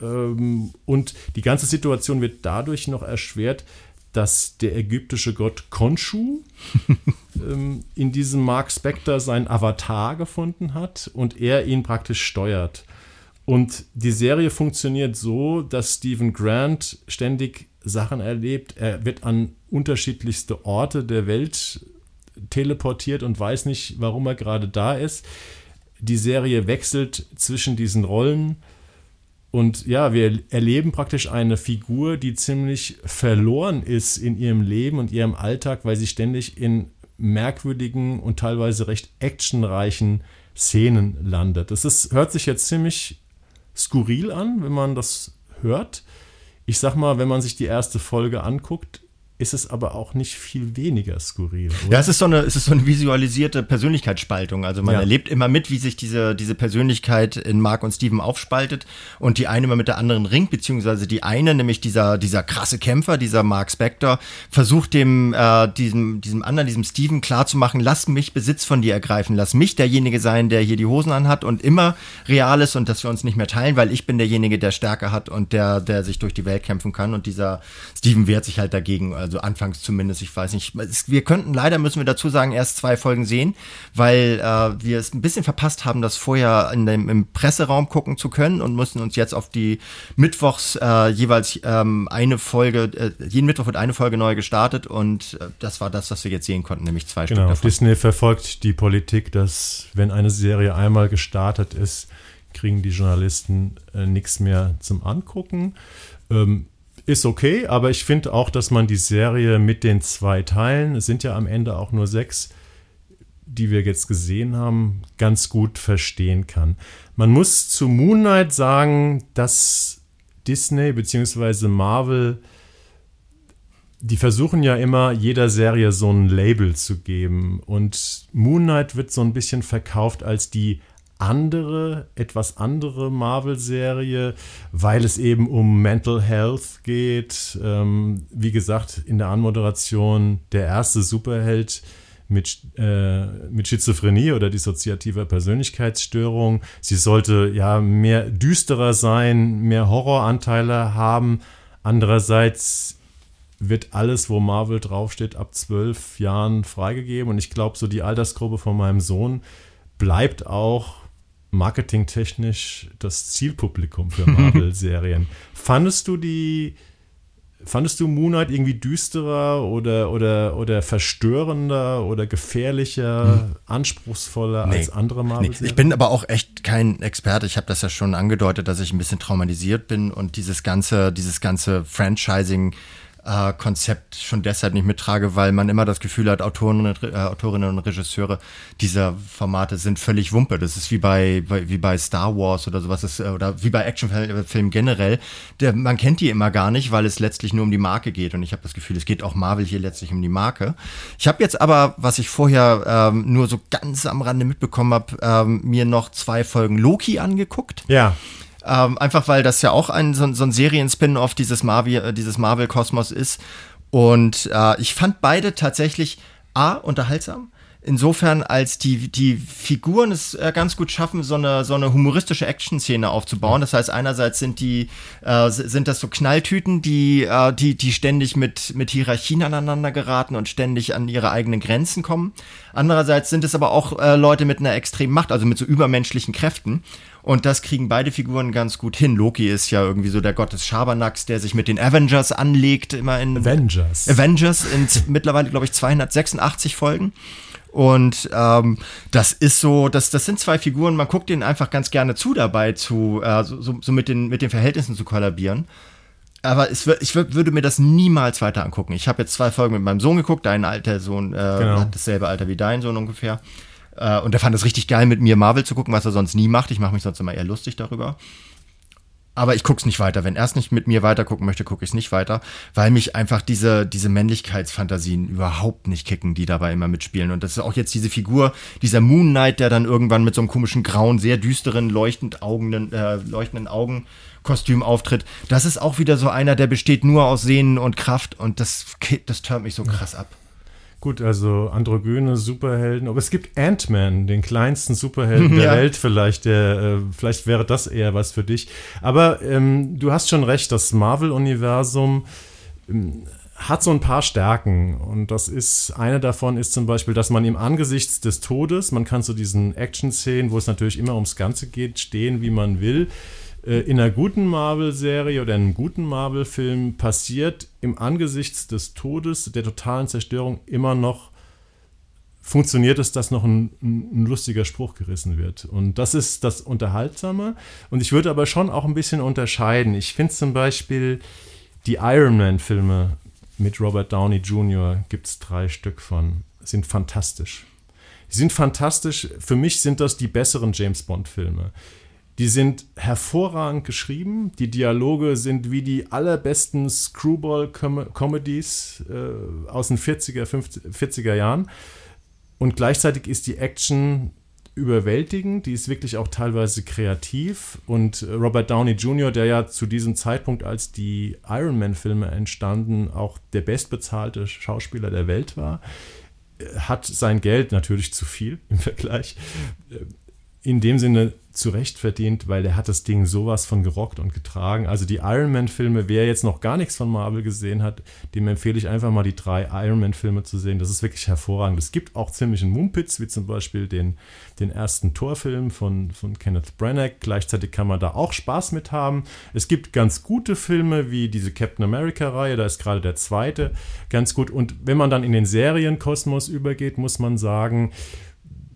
Ähm, und die ganze Situation wird dadurch noch erschwert, dass der ägyptische Gott Khonshu ähm, in diesem Mark Spector sein Avatar gefunden hat und er ihn praktisch steuert. Und die Serie funktioniert so, dass Stephen Grant ständig Sachen erlebt. Er wird an unterschiedlichste Orte der Welt teleportiert und weiß nicht, warum er gerade da ist. Die Serie wechselt zwischen diesen Rollen. Und ja, wir erleben praktisch eine Figur, die ziemlich verloren ist in ihrem Leben und ihrem Alltag, weil sie ständig in merkwürdigen und teilweise recht actionreichen Szenen landet. Das ist, hört sich jetzt ziemlich skurril an, wenn man das hört. Ich sag mal, wenn man sich die erste Folge anguckt, ist es aber auch nicht viel weniger skurril. Oder? Ja, es ist so eine, es ist so eine visualisierte Persönlichkeitsspaltung. Also man ja. erlebt immer mit, wie sich diese, diese Persönlichkeit in Mark und Steven aufspaltet und die eine immer mit der anderen ringt, beziehungsweise die eine, nämlich dieser, dieser krasse Kämpfer, dieser Mark Spector, versucht dem, äh, diesem, diesem anderen, diesem Steven klarzumachen, lass mich Besitz von dir ergreifen, lass mich derjenige sein, der hier die Hosen anhat und immer real ist und dass wir uns nicht mehr teilen, weil ich bin derjenige, der Stärke hat und der, der sich durch die Welt kämpfen kann und dieser Steven wehrt sich halt dagegen. Also also anfangs zumindest, ich weiß nicht. Wir könnten leider, müssen wir dazu sagen, erst zwei Folgen sehen, weil äh, wir es ein bisschen verpasst haben, das vorher in dem, im Presseraum gucken zu können und mussten uns jetzt auf die Mittwochs äh, jeweils ähm, eine Folge, äh, jeden Mittwoch wird eine Folge neu gestartet und äh, das war das, was wir jetzt sehen konnten, nämlich zwei genau, Stück davon. Disney verfolgt die Politik, dass wenn eine Serie einmal gestartet ist, kriegen die Journalisten äh, nichts mehr zum Angucken. Ähm, ist okay, aber ich finde auch, dass man die Serie mit den zwei Teilen, es sind ja am Ende auch nur sechs, die wir jetzt gesehen haben, ganz gut verstehen kann. Man muss zu Moon Knight sagen, dass Disney bzw. Marvel, die versuchen ja immer jeder Serie so ein Label zu geben. Und Moon Knight wird so ein bisschen verkauft als die andere, etwas andere Marvel-Serie, weil es eben um Mental Health geht. Ähm, wie gesagt, in der Anmoderation der erste Superheld mit, äh, mit Schizophrenie oder dissoziativer Persönlichkeitsstörung. Sie sollte ja mehr düsterer sein, mehr Horroranteile haben. Andererseits wird alles, wo Marvel draufsteht, ab zwölf Jahren freigegeben. Und ich glaube, so die Altersgruppe von meinem Sohn bleibt auch marketingtechnisch das Zielpublikum für Marvel-Serien. Fandest du die, fandest du Moon Knight irgendwie düsterer oder, oder, oder verstörender oder gefährlicher, hm. anspruchsvoller nee. als andere Marvel-Serien? Nee. Ich bin aber auch echt kein Experte. Ich habe das ja schon angedeutet, dass ich ein bisschen traumatisiert bin und dieses ganze, dieses ganze Franchising äh, Konzept schon deshalb nicht mittrage, weil man immer das Gefühl hat, Autoren und, äh, Autorinnen und Regisseure dieser Formate sind völlig Wumpe. Das ist wie bei, bei wie bei Star Wars oder sowas, ist, äh, oder wie bei Actionfilmen generell. Der, man kennt die immer gar nicht, weil es letztlich nur um die Marke geht. Und ich habe das Gefühl, es geht auch Marvel hier letztlich um die Marke. Ich habe jetzt aber, was ich vorher ähm, nur so ganz am Rande mitbekommen habe, ähm, mir noch zwei Folgen Loki angeguckt. Ja. Ähm, einfach weil das ja auch ein, so, so ein Serien-Spin-Off dieses Marvel, äh, dieses Marvel-Kosmos ist. Und äh, ich fand beide tatsächlich A, unterhaltsam. Insofern, als die, die Figuren es äh, ganz gut schaffen, so eine, so eine humoristische Action-Szene aufzubauen. Das heißt, einerseits sind die, äh, sind das so Knalltüten, die, äh, die, die ständig mit, mit Hierarchien aneinander geraten und ständig an ihre eigenen Grenzen kommen. Andererseits sind es aber auch äh, Leute mit einer extremen Macht, also mit so übermenschlichen Kräften. Und das kriegen beide Figuren ganz gut hin. Loki ist ja irgendwie so der Gott des Schabernacks, der sich mit den Avengers anlegt, immer in Avengers. Avengers in mittlerweile, glaube ich, 286 Folgen. Und ähm, das ist so, das, das sind zwei Figuren, man guckt denen einfach ganz gerne zu dabei, zu, äh, so, so mit, den, mit den Verhältnissen zu kollabieren. Aber es, ich würde mir das niemals weiter angucken. Ich habe jetzt zwei Folgen mit meinem Sohn geguckt, dein alter Sohn äh, genau. hat dasselbe Alter wie dein Sohn ungefähr. Äh, und der fand es richtig geil, mit mir Marvel zu gucken, was er sonst nie macht. Ich mache mich sonst immer eher lustig darüber. Aber ich guck's nicht weiter. Wenn er es nicht mit mir weiter gucken möchte, gucke ich es nicht weiter, weil mich einfach diese, diese Männlichkeitsfantasien überhaupt nicht kicken, die dabei immer mitspielen. Und das ist auch jetzt diese Figur, dieser Moon Knight, der dann irgendwann mit so einem komischen grauen, sehr düsteren, leuchtend augenden, äh, leuchtenden Augen Kostüm auftritt. Das ist auch wieder so einer, der besteht nur aus Sehnen und Kraft und das, das turnt mich so krass ab. Gut, also androgyne Superhelden, aber es gibt Ant-Man, den kleinsten Superhelden der ja. Welt vielleicht, der, äh, vielleicht wäre das eher was für dich. Aber ähm, du hast schon recht, das Marvel-Universum ähm, hat so ein paar Stärken und das ist, eine davon ist zum Beispiel, dass man im Angesichts des Todes, man kann zu diesen Action-Szenen, wo es natürlich immer ums Ganze geht, stehen, wie man will, äh, in einer guten Marvel-Serie oder einem guten Marvel-Film passiert im Angesichts des Todes, der totalen Zerstörung immer noch funktioniert es, dass noch ein, ein, lustiger Spruch gerissen wird. Und das ist das Unterhaltsame. Und ich würde aber schon auch ein bisschen unterscheiden. Ich finde zum Beispiel die Iron Man-Filme mit Robert Downey Jr. gibt es drei Stück von, sind fantastisch. Die sind fantastisch. Für mich sind das die besseren James Bond-Filme. Die sind hervorragend geschrieben. Die Dialoge sind wie die allerbesten Screwball-Comedies äh, aus den 40er, 50, 40er Jahren. Und gleichzeitig ist die Action überwältigend. Die ist wirklich auch teilweise kreativ. Und Robert Downey Jr., der ja zu diesem Zeitpunkt, als die Iron Man-Filme entstanden, auch der bestbezahlte Schauspieler der Welt war, hat sein Geld natürlich zu viel im Vergleich in dem Sinne zu Recht verdient, weil er hat das Ding sowas von gerockt und getragen. Also die Iron Man-Filme, wer jetzt noch gar nichts von Marvel gesehen hat, dem empfehle ich einfach mal die drei Iron Man-Filme zu sehen. Das ist wirklich hervorragend. Es gibt auch ziemlichen Mumpitz, wie zum Beispiel den, den ersten Torfilm von, von Kenneth Branagh. Gleichzeitig kann man da auch Spaß mit haben. Es gibt ganz gute Filme, wie diese Captain America-Reihe, da ist gerade der zweite ganz gut. Und wenn man dann in den Serienkosmos übergeht, muss man sagen,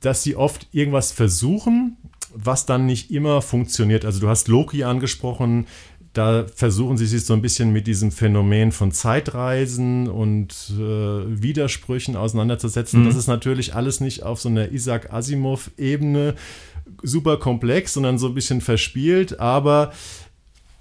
dass sie oft irgendwas versuchen, was dann nicht immer funktioniert. Also du hast Loki angesprochen, da versuchen sie sich so ein bisschen mit diesem Phänomen von Zeitreisen und äh, Widersprüchen auseinanderzusetzen. Mhm. Das ist natürlich alles nicht auf so einer Isaac Asimov-Ebene super komplex, sondern so ein bisschen verspielt, aber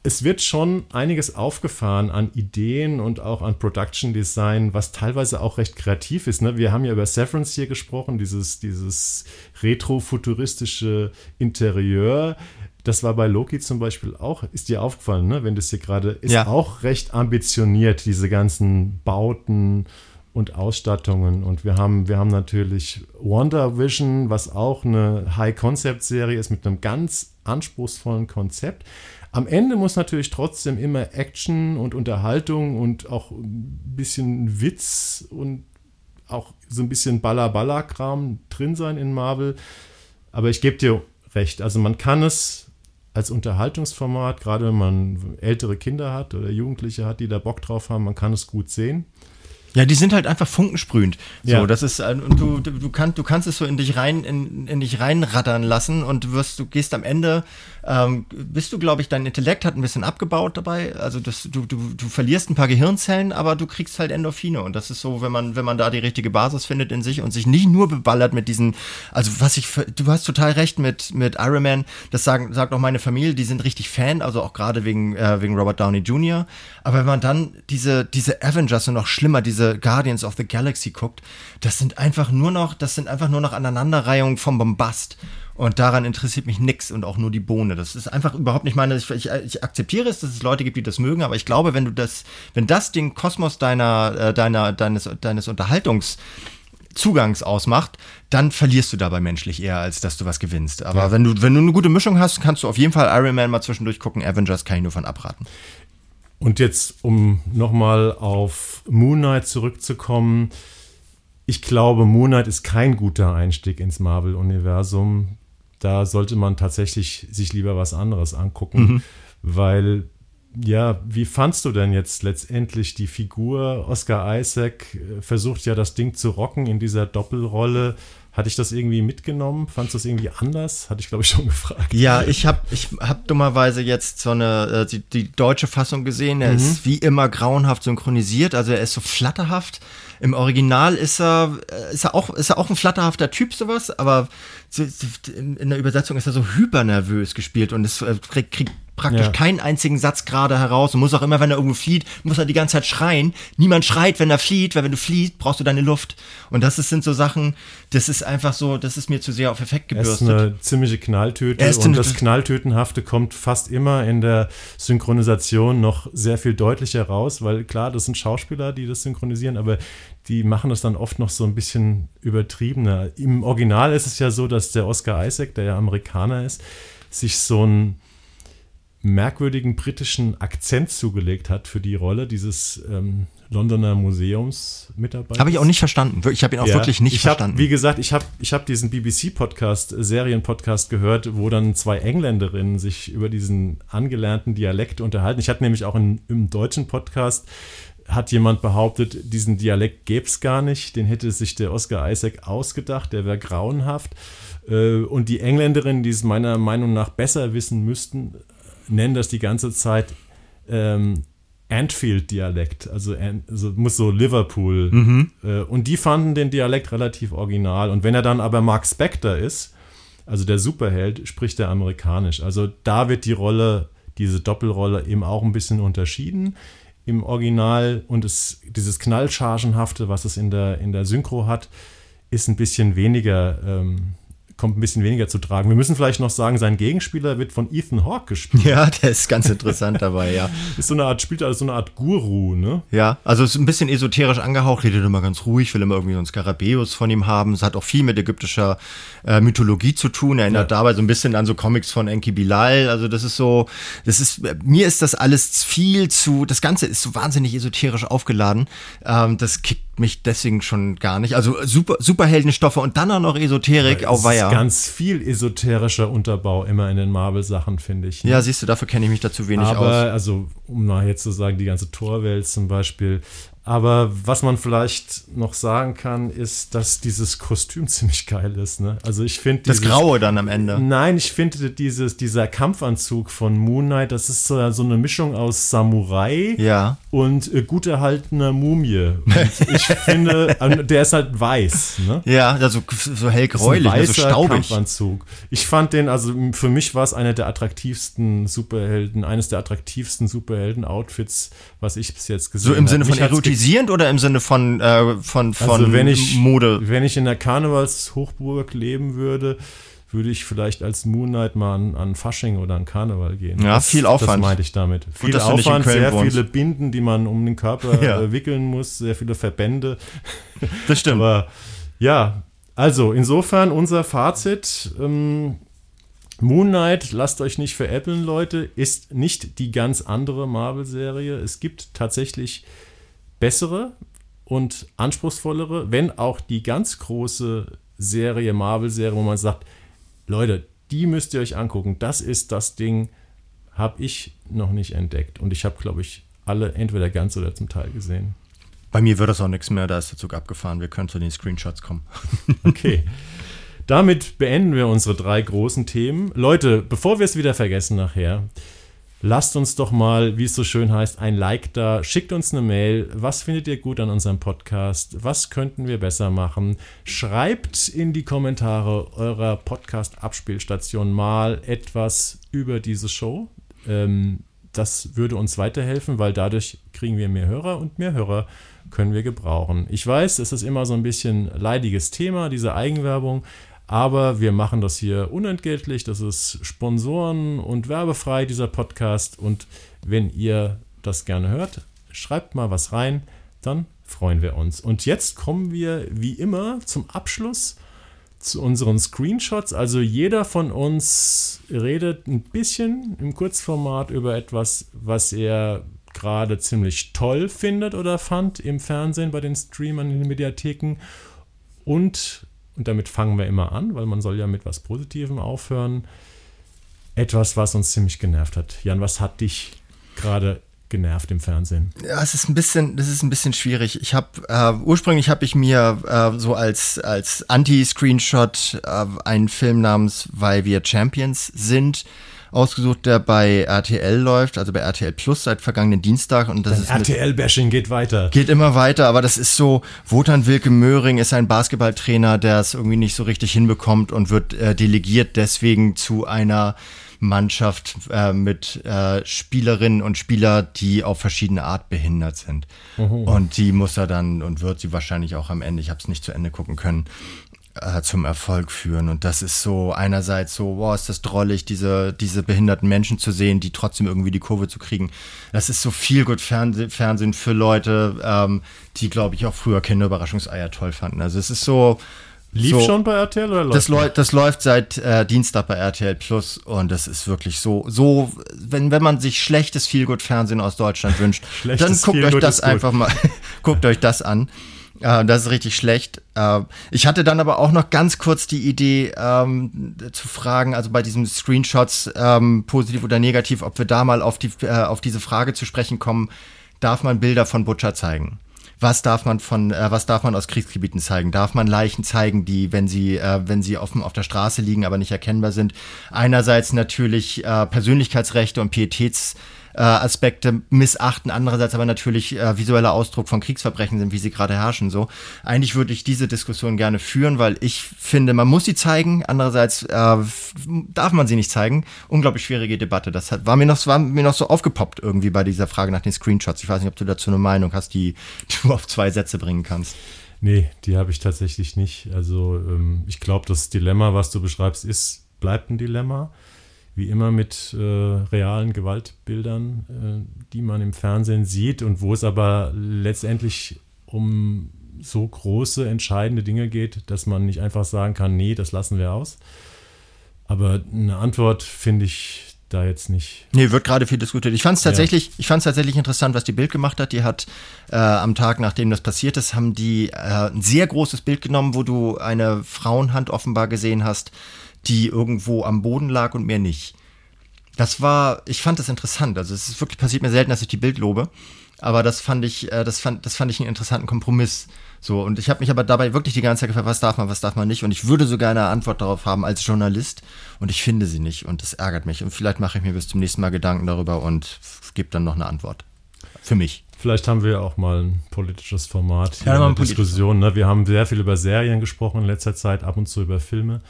es wird schon einiges aufgefahren an Ideen und auch an Production Design, was teilweise auch recht kreativ ist. Ne? Wir haben ja über Severance hier gesprochen, dieses, dieses retro-futuristische Interieur. Das war bei Loki zum Beispiel auch, ist dir aufgefallen, ne? wenn das hier gerade ist, ja. auch recht ambitioniert, diese ganzen Bauten und Ausstattungen. Und wir haben, wir haben natürlich Wonder Vision, was auch eine High-Concept-Serie ist mit einem ganz anspruchsvollen Konzept. Am Ende muss natürlich trotzdem immer Action und Unterhaltung und auch ein bisschen Witz und auch so ein bisschen Baller-Baller-Kram drin sein in Marvel. Aber ich gebe dir recht. Also man kann es als Unterhaltungsformat, gerade wenn man ältere Kinder hat oder Jugendliche hat, die da Bock drauf haben, man kann es gut sehen. Ja, die sind halt einfach funkensprühend. So, ja. das ist äh, und du du kannst du kannst es so in dich rein in, in dich reinrattern lassen und du wirst du gehst am Ende ähm, bist du glaube ich dein Intellekt hat ein bisschen abgebaut dabei, also das du du du verlierst ein paar Gehirnzellen, aber du kriegst halt Endorphine und das ist so, wenn man wenn man da die richtige Basis findet in sich und sich nicht nur beballert mit diesen also was ich du hast total recht mit mit Iron Man, das sagen sagt auch meine Familie, die sind richtig Fan, also auch gerade wegen äh, wegen Robert Downey Jr., aber wenn man dann diese diese Avengers und noch schlimmer diese diese Guardians of the Galaxy guckt, das sind einfach nur noch, das sind einfach nur noch Aneinanderreihungen vom Bombast. Und daran interessiert mich nichts und auch nur die Bohne. Das ist einfach überhaupt nicht meine. Ich, ich, ich, akzeptiere es, dass es Leute gibt, die das mögen, aber ich glaube, wenn du das, wenn das den Kosmos deiner, äh, deiner, deines, deines Unterhaltungszugangs ausmacht, dann verlierst du dabei menschlich eher, als dass du was gewinnst. Aber ja. wenn du, wenn du eine gute Mischung hast, kannst du auf jeden Fall Iron Man mal zwischendurch gucken. Avengers kann ich nur von abraten. Und jetzt, um nochmal auf Moon Knight zurückzukommen, ich glaube, Moon Knight ist kein guter Einstieg ins Marvel-Universum. Da sollte man tatsächlich sich lieber was anderes angucken, mhm. weil ja, wie fandst du denn jetzt letztendlich die Figur? Oscar Isaac äh, versucht ja das Ding zu rocken in dieser Doppelrolle. Hatte ich das irgendwie mitgenommen? Fandest du das irgendwie anders? Hatte ich, glaube ich, schon gefragt. Ja, ich habe ich hab dummerweise jetzt so eine, äh, die, die deutsche Fassung gesehen. Er mhm. ist wie immer grauenhaft synchronisiert, also er ist so flatterhaft. Im Original ist er, äh, ist er auch, ist er auch ein flatterhafter Typ, sowas, aber in der Übersetzung ist er so hypernervös gespielt und es äh, kriegt, kriegt praktisch Ja. keinen einzigen Satz gerade heraus und muss auch immer, wenn er irgendwo flieht, muss er die ganze Zeit schreien. Niemand schreit, wenn er flieht, weil wenn du fliehst, brauchst du deine Luft. Und das ist, sind so Sachen, das ist einfach so, das ist mir zu sehr auf Effekt Er ist gebürstet. eine ziemliche Knalltüte und eine- das Knalltütenhafte kommt fast immer in der Synchronisation noch sehr viel deutlicher raus, weil klar, das sind Schauspieler, die das synchronisieren, aber die machen das dann oft noch so ein bisschen übertriebener. Im Original ist es ja so, dass der Oscar Isaac, der ja Amerikaner ist, sich so einen merkwürdigen britischen Akzent zugelegt hat für die Rolle dieses ähm, Londoner Museumsmitarbeiters. Habe ich auch nicht verstanden. Ich habe ihn auch Ja, wirklich nicht ich hab, verstanden. Wie gesagt, ich habe ich hab diesen BBC-Podcast, äh, Serienpodcast gehört, wo dann zwei Engländerinnen sich über diesen angelernten Dialekt unterhalten. Ich hatte nämlich auch in, im deutschen Podcast hat jemand behauptet, diesen Dialekt gäbe es gar nicht, den hätte sich der Oscar Isaac ausgedacht, der wäre grauenhaft. Äh, Und die Engländerinnen, die es meiner Meinung nach besser wissen müssten, nennen das die ganze Zeit ähm, Anfield-Dialekt, also, also muss so Liverpool. Äh, und die fanden den Dialekt relativ original. Und wenn er dann aber Mark Spector ist, also der Superheld, spricht er amerikanisch. Also da wird die Rolle, diese Doppelrolle eben auch ein bisschen unterschieden im Original. Und es, dieses Knallchargenhafte, was es in der, in der Synchro hat, ist ein bisschen weniger, ähm, kommt ein bisschen weniger zu tragen. Wir müssen vielleicht noch sagen, sein Gegenspieler wird von Ethan Hawke gespielt. ja, der ist ganz interessant dabei, ja. Ist so eine Art, spielt also so eine Art Guru, ne? Ja, also es ist ein bisschen esoterisch angehaucht, redet immer ganz ruhig, will immer irgendwie so einen Skarabäus von ihm haben. Es hat auch viel mit ägyptischer äh, Mythologie zu tun, erinnert Ja. dabei so ein bisschen an so Comics von Enki Bilal. Also das ist so, das ist, mir ist das alles viel zu, das Ganze ist so wahnsinnig esoterisch aufgeladen. Ähm, das kickt mich deswegen schon gar nicht. Also super, Superheldenstoffe und dann auch noch Esoterik, Es au ist weia. ganz viel esoterischer Unterbau immer in den Marvel-Sachen, finde ich. Ja, siehst du, dafür kenne ich mich da zu wenig aber, aus. also, um mal jetzt zu sagen, die ganze Torwelt zum Beispiel. Aber was man vielleicht noch sagen kann, ist, dass dieses Kostüm ziemlich geil ist. Ne? Also ich finde Das Graue dann am Ende. Nein, ich finde dieses, dieser Kampfanzug von Moon Knight, das ist so, so eine Mischung aus Samurai Ja. und äh, gut erhaltener Mumie. Und ich finde, der ist halt weiß. Ne? Ja, also so hell Das ist gräulich, ein ne, so staubig. Kampfanzug. Ich fand den, also für mich war es einer der attraktivsten Superhelden, eines der attraktivsten Superhelden-Outfits, was ich bis jetzt gesehen So habe. im Sinne von Mich erotisierend oder im Sinne von, äh, von, von Also wenn ich, Mode? wenn ich in der Karnevalshochburg leben würde, würde ich vielleicht als Moon Knight mal an, an Fasching oder an Karneval gehen. Ja, viel Aufwand. Das meinte ich damit. Viel nicht in Aufwand, sehr wohnst. viele Binden, die man um den Körper Ja. äh, wickeln muss, sehr viele Verbände. Das stimmt. Aber ja, also insofern unser Fazit. Ähm, Moon Knight, lasst euch nicht veräppeln, Leute, ist nicht die ganz andere Marvel-Serie. Es gibt tatsächlich bessere und anspruchsvollere, wenn auch die ganz große Serie, Marvel-Serie, wo man sagt, Leute, die müsst ihr euch angucken. Das ist das Ding, habe ich noch nicht entdeckt. Und ich habe, glaube ich, alle entweder ganz oder zum Teil gesehen. Bei mir wird das auch nichts mehr, da ist der Zug abgefahren. Wir können zu den Screenshots kommen. Okay. Damit beenden wir unsere drei großen Themen. Leute, bevor wir es wieder vergessen nachher, lasst uns doch mal, wie es so schön heißt, ein Like da. Schickt uns eine Mail. Was findet ihr gut an unserem Podcast? Was könnten wir besser machen? Schreibt in die Kommentare eurer Podcast-Abspielstation mal etwas über diese Show. Ähm, das würde uns weiterhelfen, weil dadurch kriegen wir mehr Hörer und mehr Hörer können wir gebrauchen. Ich weiß, es ist immer so ein bisschen leidiges Thema, diese Eigenwerbung, aber wir machen das hier unentgeltlich. Das ist Sponsoren- und werbefrei, dieser Podcast. Und wenn ihr das gerne hört, schreibt mal was rein, dann freuen wir uns. Und jetzt kommen wir wie immer zum Abschluss zu unseren Screenshots. Also jeder von uns redet ein bisschen im Kurzformat über etwas, was er gerade ziemlich toll findet oder fand im Fernsehen, bei den Streamern, in den Mediatheken. Und, und damit fangen wir immer an, weil man soll ja mit was Positivem aufhören. Etwas, was uns ziemlich genervt hat. Jan, was hat dich gerade genervt im Fernsehen? Ja, es ist ein bisschen, das ist ein bisschen schwierig. Ich habe äh, ursprünglich habe ich mir äh, so als als Anti-Screenshot äh, einen Film namens Weil wir Champions sind ausgesucht, der bei RTL läuft, also bei RTL Plus seit vergangenen Dienstag und das ist mit- RTL-Bashing geht weiter. Geht immer weiter, aber das ist so, Wotan Wilke Möhring ist ein Basketballtrainer, der es irgendwie nicht so richtig hinbekommt und wird äh, delegiert deswegen zu einer Mannschaft äh, mit äh, Spielerinnen und Spieler, die auf verschiedene Art behindert sind. Mhm. Und die muss er dann und wird sie wahrscheinlich auch am Ende, ich habe es nicht zu Ende gucken können, äh, zum Erfolg führen. Und das ist so einerseits so, wow, ist das drollig, diese, diese behinderten Menschen zu sehen, die trotzdem irgendwie die Kurve zu kriegen. Das ist so viel gut Fernseh Fernsehen für Leute, ähm, die, glaube ich, auch früher Kinderüberraschungseier toll fanden. Also es ist so. Lief so, schon bei RTL oder läuft das, läuft, das läuft seit äh, Dienstag bei RTL Plus und das ist wirklich so, so, wenn, wenn man sich schlechtes Feelgood-Fernsehen aus Deutschland wünscht, dann guckt euch das einfach mal, guckt euch das an. Äh, das ist richtig schlecht. Äh, ich hatte dann aber auch noch ganz kurz die Idee ähm, zu fragen, also bei diesen Screenshots, ähm, positiv oder negativ, ob wir da mal auf, die, äh, auf diese Frage zu sprechen kommen, darf man Bilder von Butcher zeigen? Was darf man von, äh, was darf man aus Kriegsgebieten zeigen? Darf man Leichen zeigen, die, wenn sie, äh, wenn sie offen auf der Straße liegen, aber nicht erkennbar sind? Einerseits natürlich äh, Persönlichkeitsrechte und Pietäts äh, Aspekte missachten, andererseits aber natürlich äh, visueller Ausdruck von Kriegsverbrechen sind, wie sie gerade herrschen. So, eigentlich würde ich diese Diskussion gerne führen, weil ich finde, man muss sie zeigen. Andererseits äh, darf man sie nicht zeigen. Unglaublich schwierige Debatte. Das hat, war mir noch, war mir noch so aufgepoppt irgendwie bei dieser Frage nach den Screenshots. Ich weiß nicht, ob du dazu eine Meinung hast, die du auf zwei Sätze bringen kannst. Nee, die habe ich tatsächlich nicht. Also ähm, ich glaube, das Dilemma, was du beschreibst, ist, bleibt ein Dilemma wie immer mit äh, realen Gewaltbildern, äh, die man im Fernsehen sieht und wo es aber letztendlich um so große, entscheidende Dinge geht, dass man nicht einfach sagen kann, nee, das lassen wir aus. Aber eine Antwort finde ich da jetzt nicht. Nee, wird gerade viel diskutiert. Ich fand es tatsächlich, ja. ich fand's tatsächlich interessant, was die Bild gemacht hat. Die hat äh, am Tag, nachdem das passiert ist, haben die äh, ein sehr großes Bild genommen, wo du eine Frauenhand offenbar gesehen hast, die irgendwo am Boden lag und mehr nicht. Das war, ich fand das interessant. Also es ist wirklich passiert mir selten, dass ich die Bild lobe. Aber das fand ich, äh, das fand, das fand ich einen interessanten Kompromiss. So, und ich habe mich aber dabei wirklich die ganze Zeit gefragt, was darf man, was darf man nicht. Und ich würde sogar eine Antwort darauf haben als Journalist. Und ich finde sie nicht. Und das ärgert mich. Und vielleicht mache ich mir bis zum nächsten Mal Gedanken darüber und gebe dann noch eine Antwort. Für mich. Vielleicht haben wir auch mal ein politisches Format hier ja, in der Diskussion. Ne? Wir haben sehr viel über Serien gesprochen in letzter Zeit, ab und zu über Filme.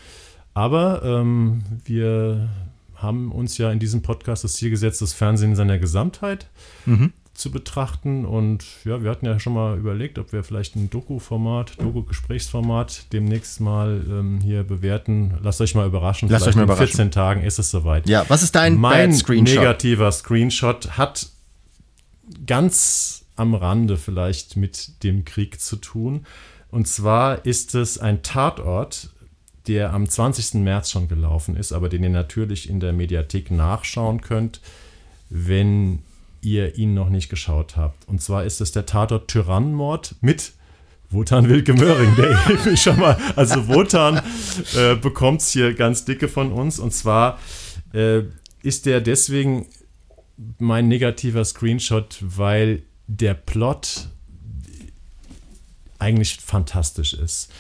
Aber ähm, wir haben uns ja in diesem Podcast das Ziel gesetzt, das Fernsehen in seiner Gesamtheit mhm. zu betrachten. Und ja, wir hatten ja schon mal überlegt, ob wir vielleicht ein Doku-Format, Doku-Gesprächsformat demnächst mal ähm, hier bewerten. Lasst euch mal überraschen. Lasst euch mal überraschen. In 14 Tagen ist es soweit. Ja, was ist dein mein Screenshot? negativer Screenshot? Hat ganz am Rande vielleicht mit dem Krieg zu tun. Und zwar ist es ein Tatort der am 20. März schon gelaufen ist, aber den ihr natürlich in der Mediathek nachschauen könnt, wenn ihr ihn noch nicht geschaut habt. Und zwar ist es der Tatort Tyrannenmord mit Wotan Wilke Möhring, der ich schon mal, also Wotan äh, bekommt es hier ganz dicke von uns. Und zwar äh, ist der deswegen mein negativer Screenshot, weil der Plot eigentlich fantastisch ist.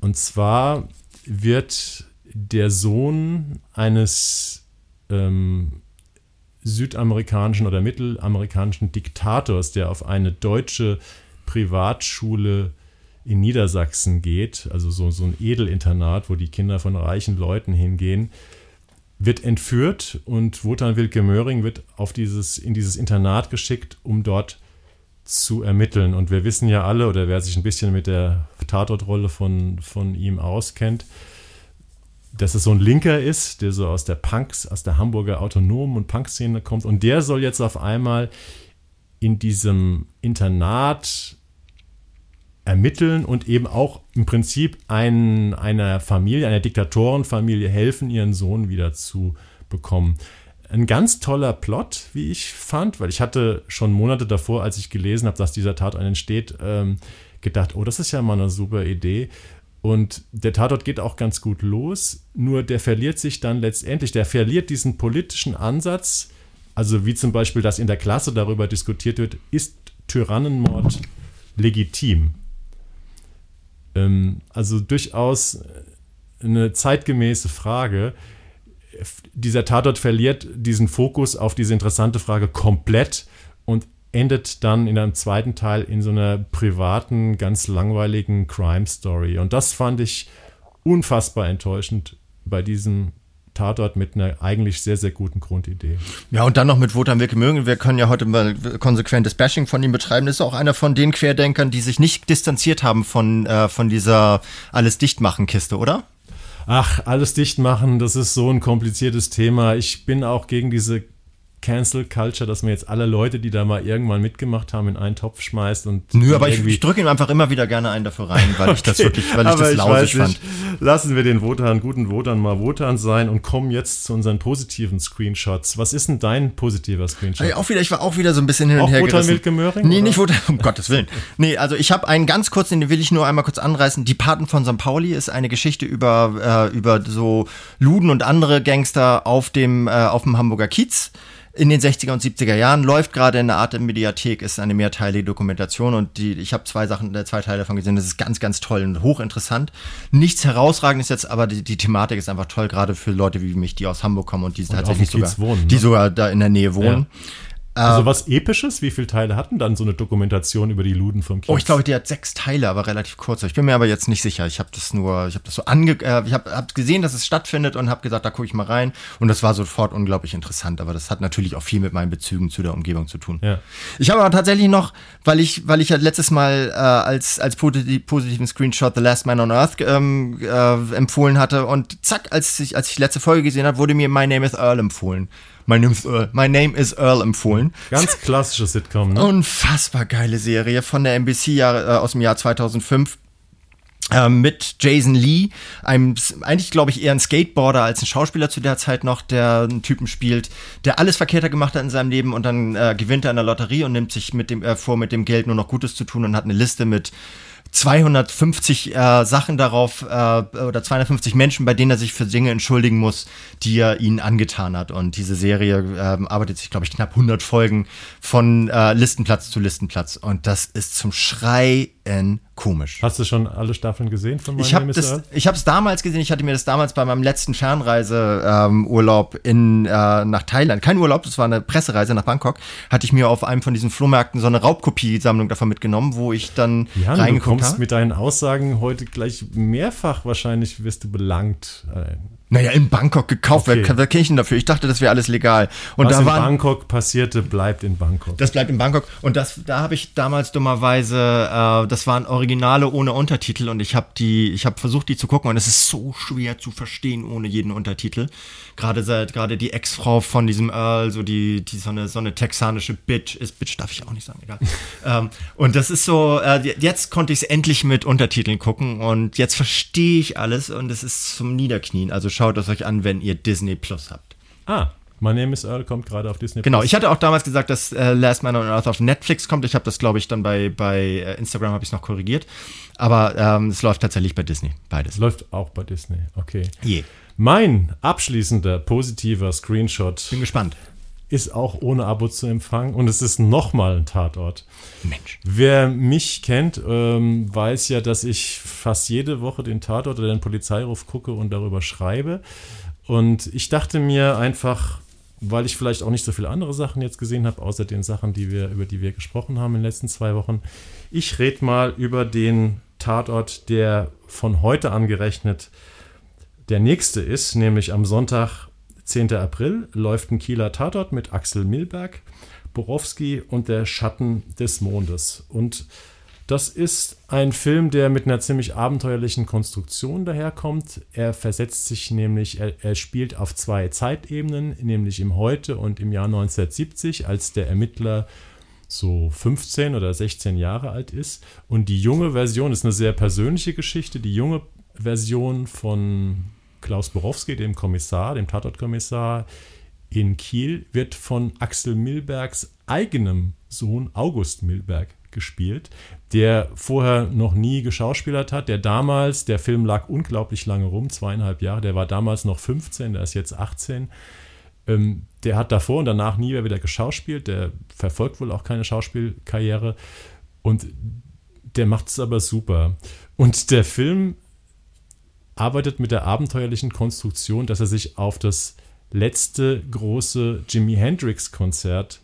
Und zwar wird der Sohn eines ähm, südamerikanischen oder mittelamerikanischen Diktators, der auf eine deutsche Privatschule in Niedersachsen geht, also so, so ein Edelinternat, wo die Kinder von reichen Leuten hingehen, wird entführt und Wotan Wilke Möhring wird auf dieses, in dieses Internat geschickt, um dort zu ermitteln. Und wir wissen ja alle, oder wer sich ein bisschen mit der Tatortrolle von, von ihm auskennt, dass es so ein Linker ist, der so aus der Punks, aus der Hamburger Autonomen- und Punk-Szene kommt. Und der soll jetzt auf einmal in diesem Internat ermitteln und eben auch im Prinzip ein, einer Familie, einer Diktatorenfamilie helfen, ihren Sohn wieder zu bekommen ein ganz toller Plot, wie ich fand, weil ich hatte schon Monate davor, als ich gelesen habe, dass dieser Tatort entsteht, ähm, gedacht, oh, das ist ja mal eine super Idee. Und der Tatort geht auch ganz gut los, nur der verliert sich dann letztendlich, der verliert diesen politischen Ansatz, also wie zum Beispiel, dass in der Klasse darüber diskutiert wird, ist Tyrannenmord legitim? Ähm, also durchaus eine zeitgemäße Frage dieser Tatort verliert diesen Fokus auf diese interessante Frage komplett und endet dann in einem zweiten Teil in so einer privaten, ganz langweiligen Crime-Story. Und das fand ich unfassbar enttäuschend bei diesem Tatort mit einer eigentlich sehr, sehr guten Grundidee. Ja, und dann noch mit Wotan Wilke mögen. Wir können ja heute mal konsequentes Bashing von ihm betreiben. Das ist auch einer von den Querdenkern, die sich nicht distanziert haben von, äh, von dieser alles dichtmachen Kiste, oder? Ach, alles dicht machen, das ist so ein kompliziertes Thema. Ich bin auch gegen diese Cancel Culture, dass man jetzt alle Leute, die da mal irgendwann mitgemacht haben, in einen Topf schmeißt und. Nö, aber ich, ich drücke ihm einfach immer wieder gerne einen dafür rein, weil okay, ich das wirklich, weil ich das lausig fand. Lassen wir den Wotan, guten Wotan mal Wotan sein und kommen jetzt zu unseren positiven Screenshots. Was ist denn dein positiver Screenshot? Ey, auch wieder, ich war auch wieder so ein bisschen hin und her Wotan Wildke Möhring? Nee, oder? nicht Wotan, um Gottes Willen. Nee, also ich habe einen ganz kurzen, den will ich nur einmal kurz anreißen. Die Paten von St. Pauli ist eine Geschichte über, äh, über so Luden und andere Gangster auf dem, äh, auf dem Hamburger Kiez in den 60er und 70er Jahren, läuft gerade in der Art Mediathek, ist eine mehrteilige Dokumentation und die, ich habe zwei Sachen, äh, zwei Teile davon gesehen, das ist ganz, ganz toll und hochinteressant. Nichts herausragendes jetzt, aber die, die Thematik ist einfach toll, gerade für Leute wie mich, die aus Hamburg kommen und die und tatsächlich sogar, wohnen, ne? die sogar da in der Nähe wohnen. Ja. Also ähm, was Episches? Wie viele Teile hatten dann so eine Dokumentation über die Luden vom Kiez? Oh, ich glaube, die hat sechs Teile, aber relativ kurz. Ich bin mir aber jetzt nicht sicher. Ich habe das nur, ich habe das so ange, äh, ich habe hab gesehen, dass es stattfindet und habe gesagt, da gucke ich mal rein. Und das war sofort unglaublich interessant. Aber das hat natürlich auch viel mit meinen Bezügen zu der Umgebung zu tun. Ja. Ich habe aber tatsächlich noch, weil ich, weil ich ja letztes Mal äh, als als positiven Screenshot The Last Man on Earth ähm, äh, empfohlen hatte und zack, als ich als ich letzte Folge gesehen habe, wurde mir My Name is Earl empfohlen. My Name is Earl, My Name is Earl empfohlen. Ganz klassische Sitcom, ne? Unfassbar geile Serie von der NBC Jahr, äh, aus dem Jahr 2005 äh, mit Jason Lee, einem eigentlich glaube ich eher ein Skateboarder als ein Schauspieler zu der Zeit noch, der einen Typen spielt, der alles verkehrter gemacht hat in seinem Leben und dann äh, gewinnt er in der Lotterie und nimmt sich mit dem äh, vor, mit dem Geld nur noch Gutes zu tun und hat eine Liste mit 250 äh, Sachen darauf äh, oder 250 Menschen, bei denen er sich für Dinge entschuldigen muss, die er ihnen angetan hat. Und diese Serie äh, arbeitet sich, glaube ich, knapp 100 Folgen von äh, Listenplatz zu Listenplatz. Und das ist zum Schreien komisch. Hast du schon alle Staffeln gesehen von Ich habe es damals gesehen. Ich hatte mir das damals bei meinem letzten Fernreiseurlaub ähm, äh, nach Thailand, kein Urlaub, das war eine Pressereise nach Bangkok, hatte ich mir auf einem von diesen Flohmärkten so eine Raubkopiesammlung davon mitgenommen, wo ich dann ja, reingeguckt habe. mit deinen Aussagen heute gleich mehrfach wahrscheinlich wirst du belangt. Naja, in Bangkok gekauft. Okay. Wer, wer kenne ich denn dafür? Ich dachte, das wäre alles legal. Und Was da in waren, Bangkok passierte, bleibt in Bangkok. Das bleibt in Bangkok. Und das, da habe ich damals dummerweise, äh, das waren Originale ohne Untertitel und ich habe die, ich habe versucht, die zu gucken und es ist so schwer zu verstehen ohne jeden Untertitel. Gerade seit, gerade die Ex-Frau von diesem Earl, so die, die so eine, so eine texanische Bitch ist. Bitch darf ich auch nicht sagen, egal. ähm, und das ist so, äh, jetzt konnte ich es endlich mit Untertiteln gucken und jetzt verstehe ich alles und es ist zum Niederknien. Also schau schaut es euch an, wenn ihr Disney Plus habt. Ah, My Name is Earl kommt gerade auf Disney Genau, ich hatte auch damals gesagt, dass äh, Last Man on Earth auf Netflix kommt. Ich habe das, glaube ich, dann bei, bei äh, Instagram habe ich es noch korrigiert. Aber ähm, es läuft tatsächlich bei Disney, beides. Läuft auch bei Disney, okay. Je. Mein abschließender positiver Screenshot. Bin gespannt ist auch ohne Abo zu empfangen und es ist nochmal ein Tatort. Mensch. Wer mich kennt, ähm, weiß ja, dass ich fast jede Woche den Tatort oder den Polizeiruf gucke und darüber schreibe. Und ich dachte mir einfach, weil ich vielleicht auch nicht so viele andere Sachen jetzt gesehen habe, außer den Sachen, die wir, über die wir gesprochen haben in den letzten zwei Wochen, ich rede mal über den Tatort, der von heute angerechnet der nächste ist, nämlich am Sonntag 10. April läuft ein Kieler Tatort mit Axel Milberg, Borowski und der Schatten des Mondes. Und das ist ein Film, der mit einer ziemlich abenteuerlichen Konstruktion daherkommt. Er versetzt sich nämlich, er, er, spielt auf zwei Zeitebenen, nämlich im Heute und im Jahr 1970, als der Ermittler so 15 oder 16 Jahre alt ist. Und die junge Version ist eine sehr persönliche Geschichte. Die junge Version von Klaus Borowski, dem Kommissar, dem Tatortkommissar in Kiel, wird von Axel Milbergs eigenem Sohn August Milberg gespielt, der vorher noch nie geschauspielert hat, der damals, der Film lag unglaublich lange rum, zweieinhalb Jahre, der war damals noch 15, der ist jetzt 18. Ähm, der hat davor und danach nie mehr wieder geschauspielt, der verfolgt wohl auch keine Schauspielkarriere und der macht es aber super. Und der Film arbeitet mit der abenteuerlichen Konstruktion, dass er sich auf das letzte große Jimi Hendrix-Konzert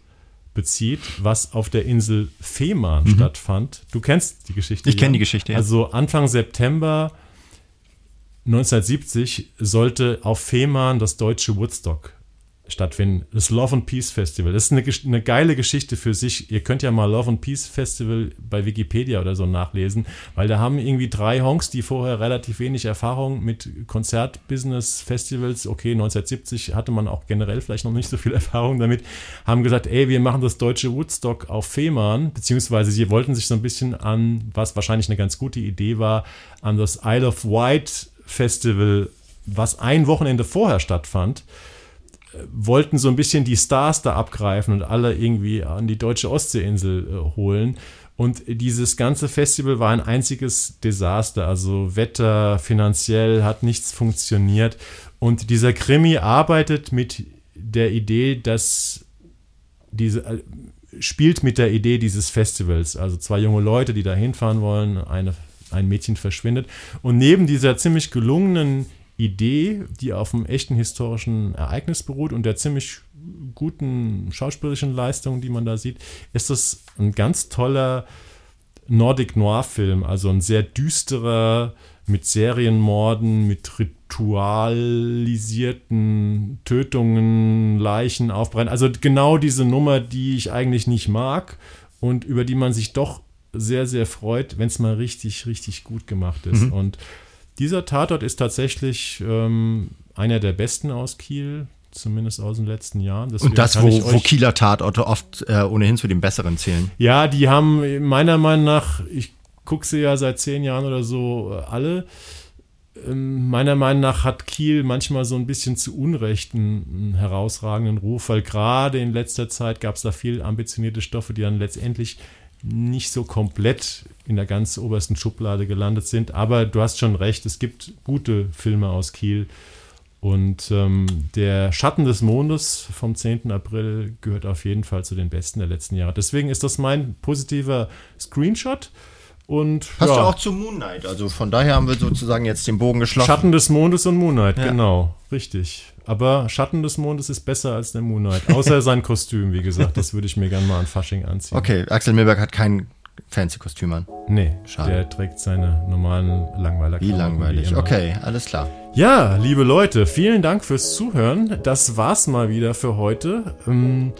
bezieht, was auf der Insel Fehmarn mhm. stattfand. Du kennst die Geschichte. Ich kenne die Geschichte, ja. Also Anfang September 1970 sollte auf Fehmarn das deutsche Woodstock stattfinden. Das Love and Peace Festival. Das ist eine, eine, geile Geschichte für sich. Ihr könnt ja mal Love and Peace Festival bei Wikipedia oder so nachlesen, weil da haben irgendwie drei Honks, die vorher relativ wenig Erfahrung mit Konzertbusiness, Festivals, okay, 1970 hatte man auch generell vielleicht noch nicht so viel Erfahrung damit, haben gesagt, ey, wir machen das deutsche Woodstock auf Fehmarn, beziehungsweise sie wollten sich so ein bisschen an, was wahrscheinlich eine ganz gute Idee war, an das Isle of Wight Festival, was ein Wochenende vorher stattfand wollten so ein bisschen die Stars da abgreifen und alle irgendwie an die deutsche Ostseeinsel äh, holen. Und dieses ganze Festival war ein einziges Desaster. Also Wetter, finanziell hat nichts funktioniert. Und dieser Krimi arbeitet mit der Idee, dass diese äh, spielt mit der Idee dieses Festivals. Also zwei junge Leute, die da hinfahren wollen, eine, ein Mädchen verschwindet. Und neben dieser ziemlich gelungenen Idee, die auf einem echten historischen Ereignis beruht und der ziemlich guten schauspielerischen Leistung, die man da sieht, ist das ein ganz toller Nordic Noir-Film, also ein sehr düsterer, mit Serienmorden, mit ritualisierten Tötungen, Leichen aufbrennen. Also genau diese Nummer, die ich eigentlich nicht mag und über die man sich doch sehr, sehr freut, wenn es mal richtig, richtig gut gemacht ist. Mhm. Und dieser Tatort ist tatsächlich ähm, einer der besten aus Kiel, zumindest aus den letzten Jahren. Deswegen Und das, wo, wo Kieler Tatorte oft äh, ohnehin zu den besseren zählen. Ja, die haben meiner Meinung nach, ich gucke sie ja seit zehn Jahren oder so äh, alle. Ähm, meiner Meinung nach hat Kiel manchmal so ein bisschen zu Unrecht einen, einen herausragenden Ruf, weil gerade in letzter Zeit gab es da viel ambitionierte Stoffe, die dann letztendlich nicht so komplett in der ganz obersten Schublade gelandet sind. Aber du hast schon recht, es gibt gute Filme aus Kiel. Und ähm, der Schatten des Mondes vom 10. April gehört auf jeden Fall zu den besten der letzten Jahre. Deswegen ist das mein positiver Screenshot. Und, Passt ja. auch zu Moon Knight. Also von daher haben wir sozusagen jetzt den Bogen geschlossen. Schatten des Mondes und Moon Knight, ja. genau. Richtig. Aber Schatten des Mondes ist besser als der Moon Knight. Außer sein Kostüm, wie gesagt. Das würde ich mir gerne mal an Fasching anziehen. Okay, Axel Milberg hat kein fancy Kostüm an. Nee, Schade. der trägt seine normalen Langweiler. Wie langweilig. Wie okay, alles klar. Ja, liebe Leute, vielen Dank fürs Zuhören. Das war's mal wieder für heute. Ähm,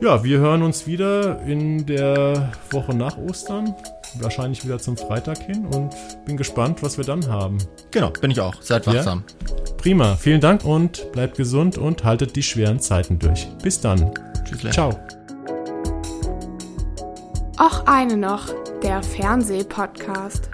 ja, wir hören uns wieder in der Woche nach Ostern. Wahrscheinlich wieder zum Freitag hin und bin gespannt, was wir dann haben. Genau, bin ich auch. Seid wachsam. Ja? Prima. Vielen Dank und bleibt gesund und haltet die schweren Zeiten durch. Bis dann. Tschüss. Ciao. Auch eine noch, der Fernsehpodcast.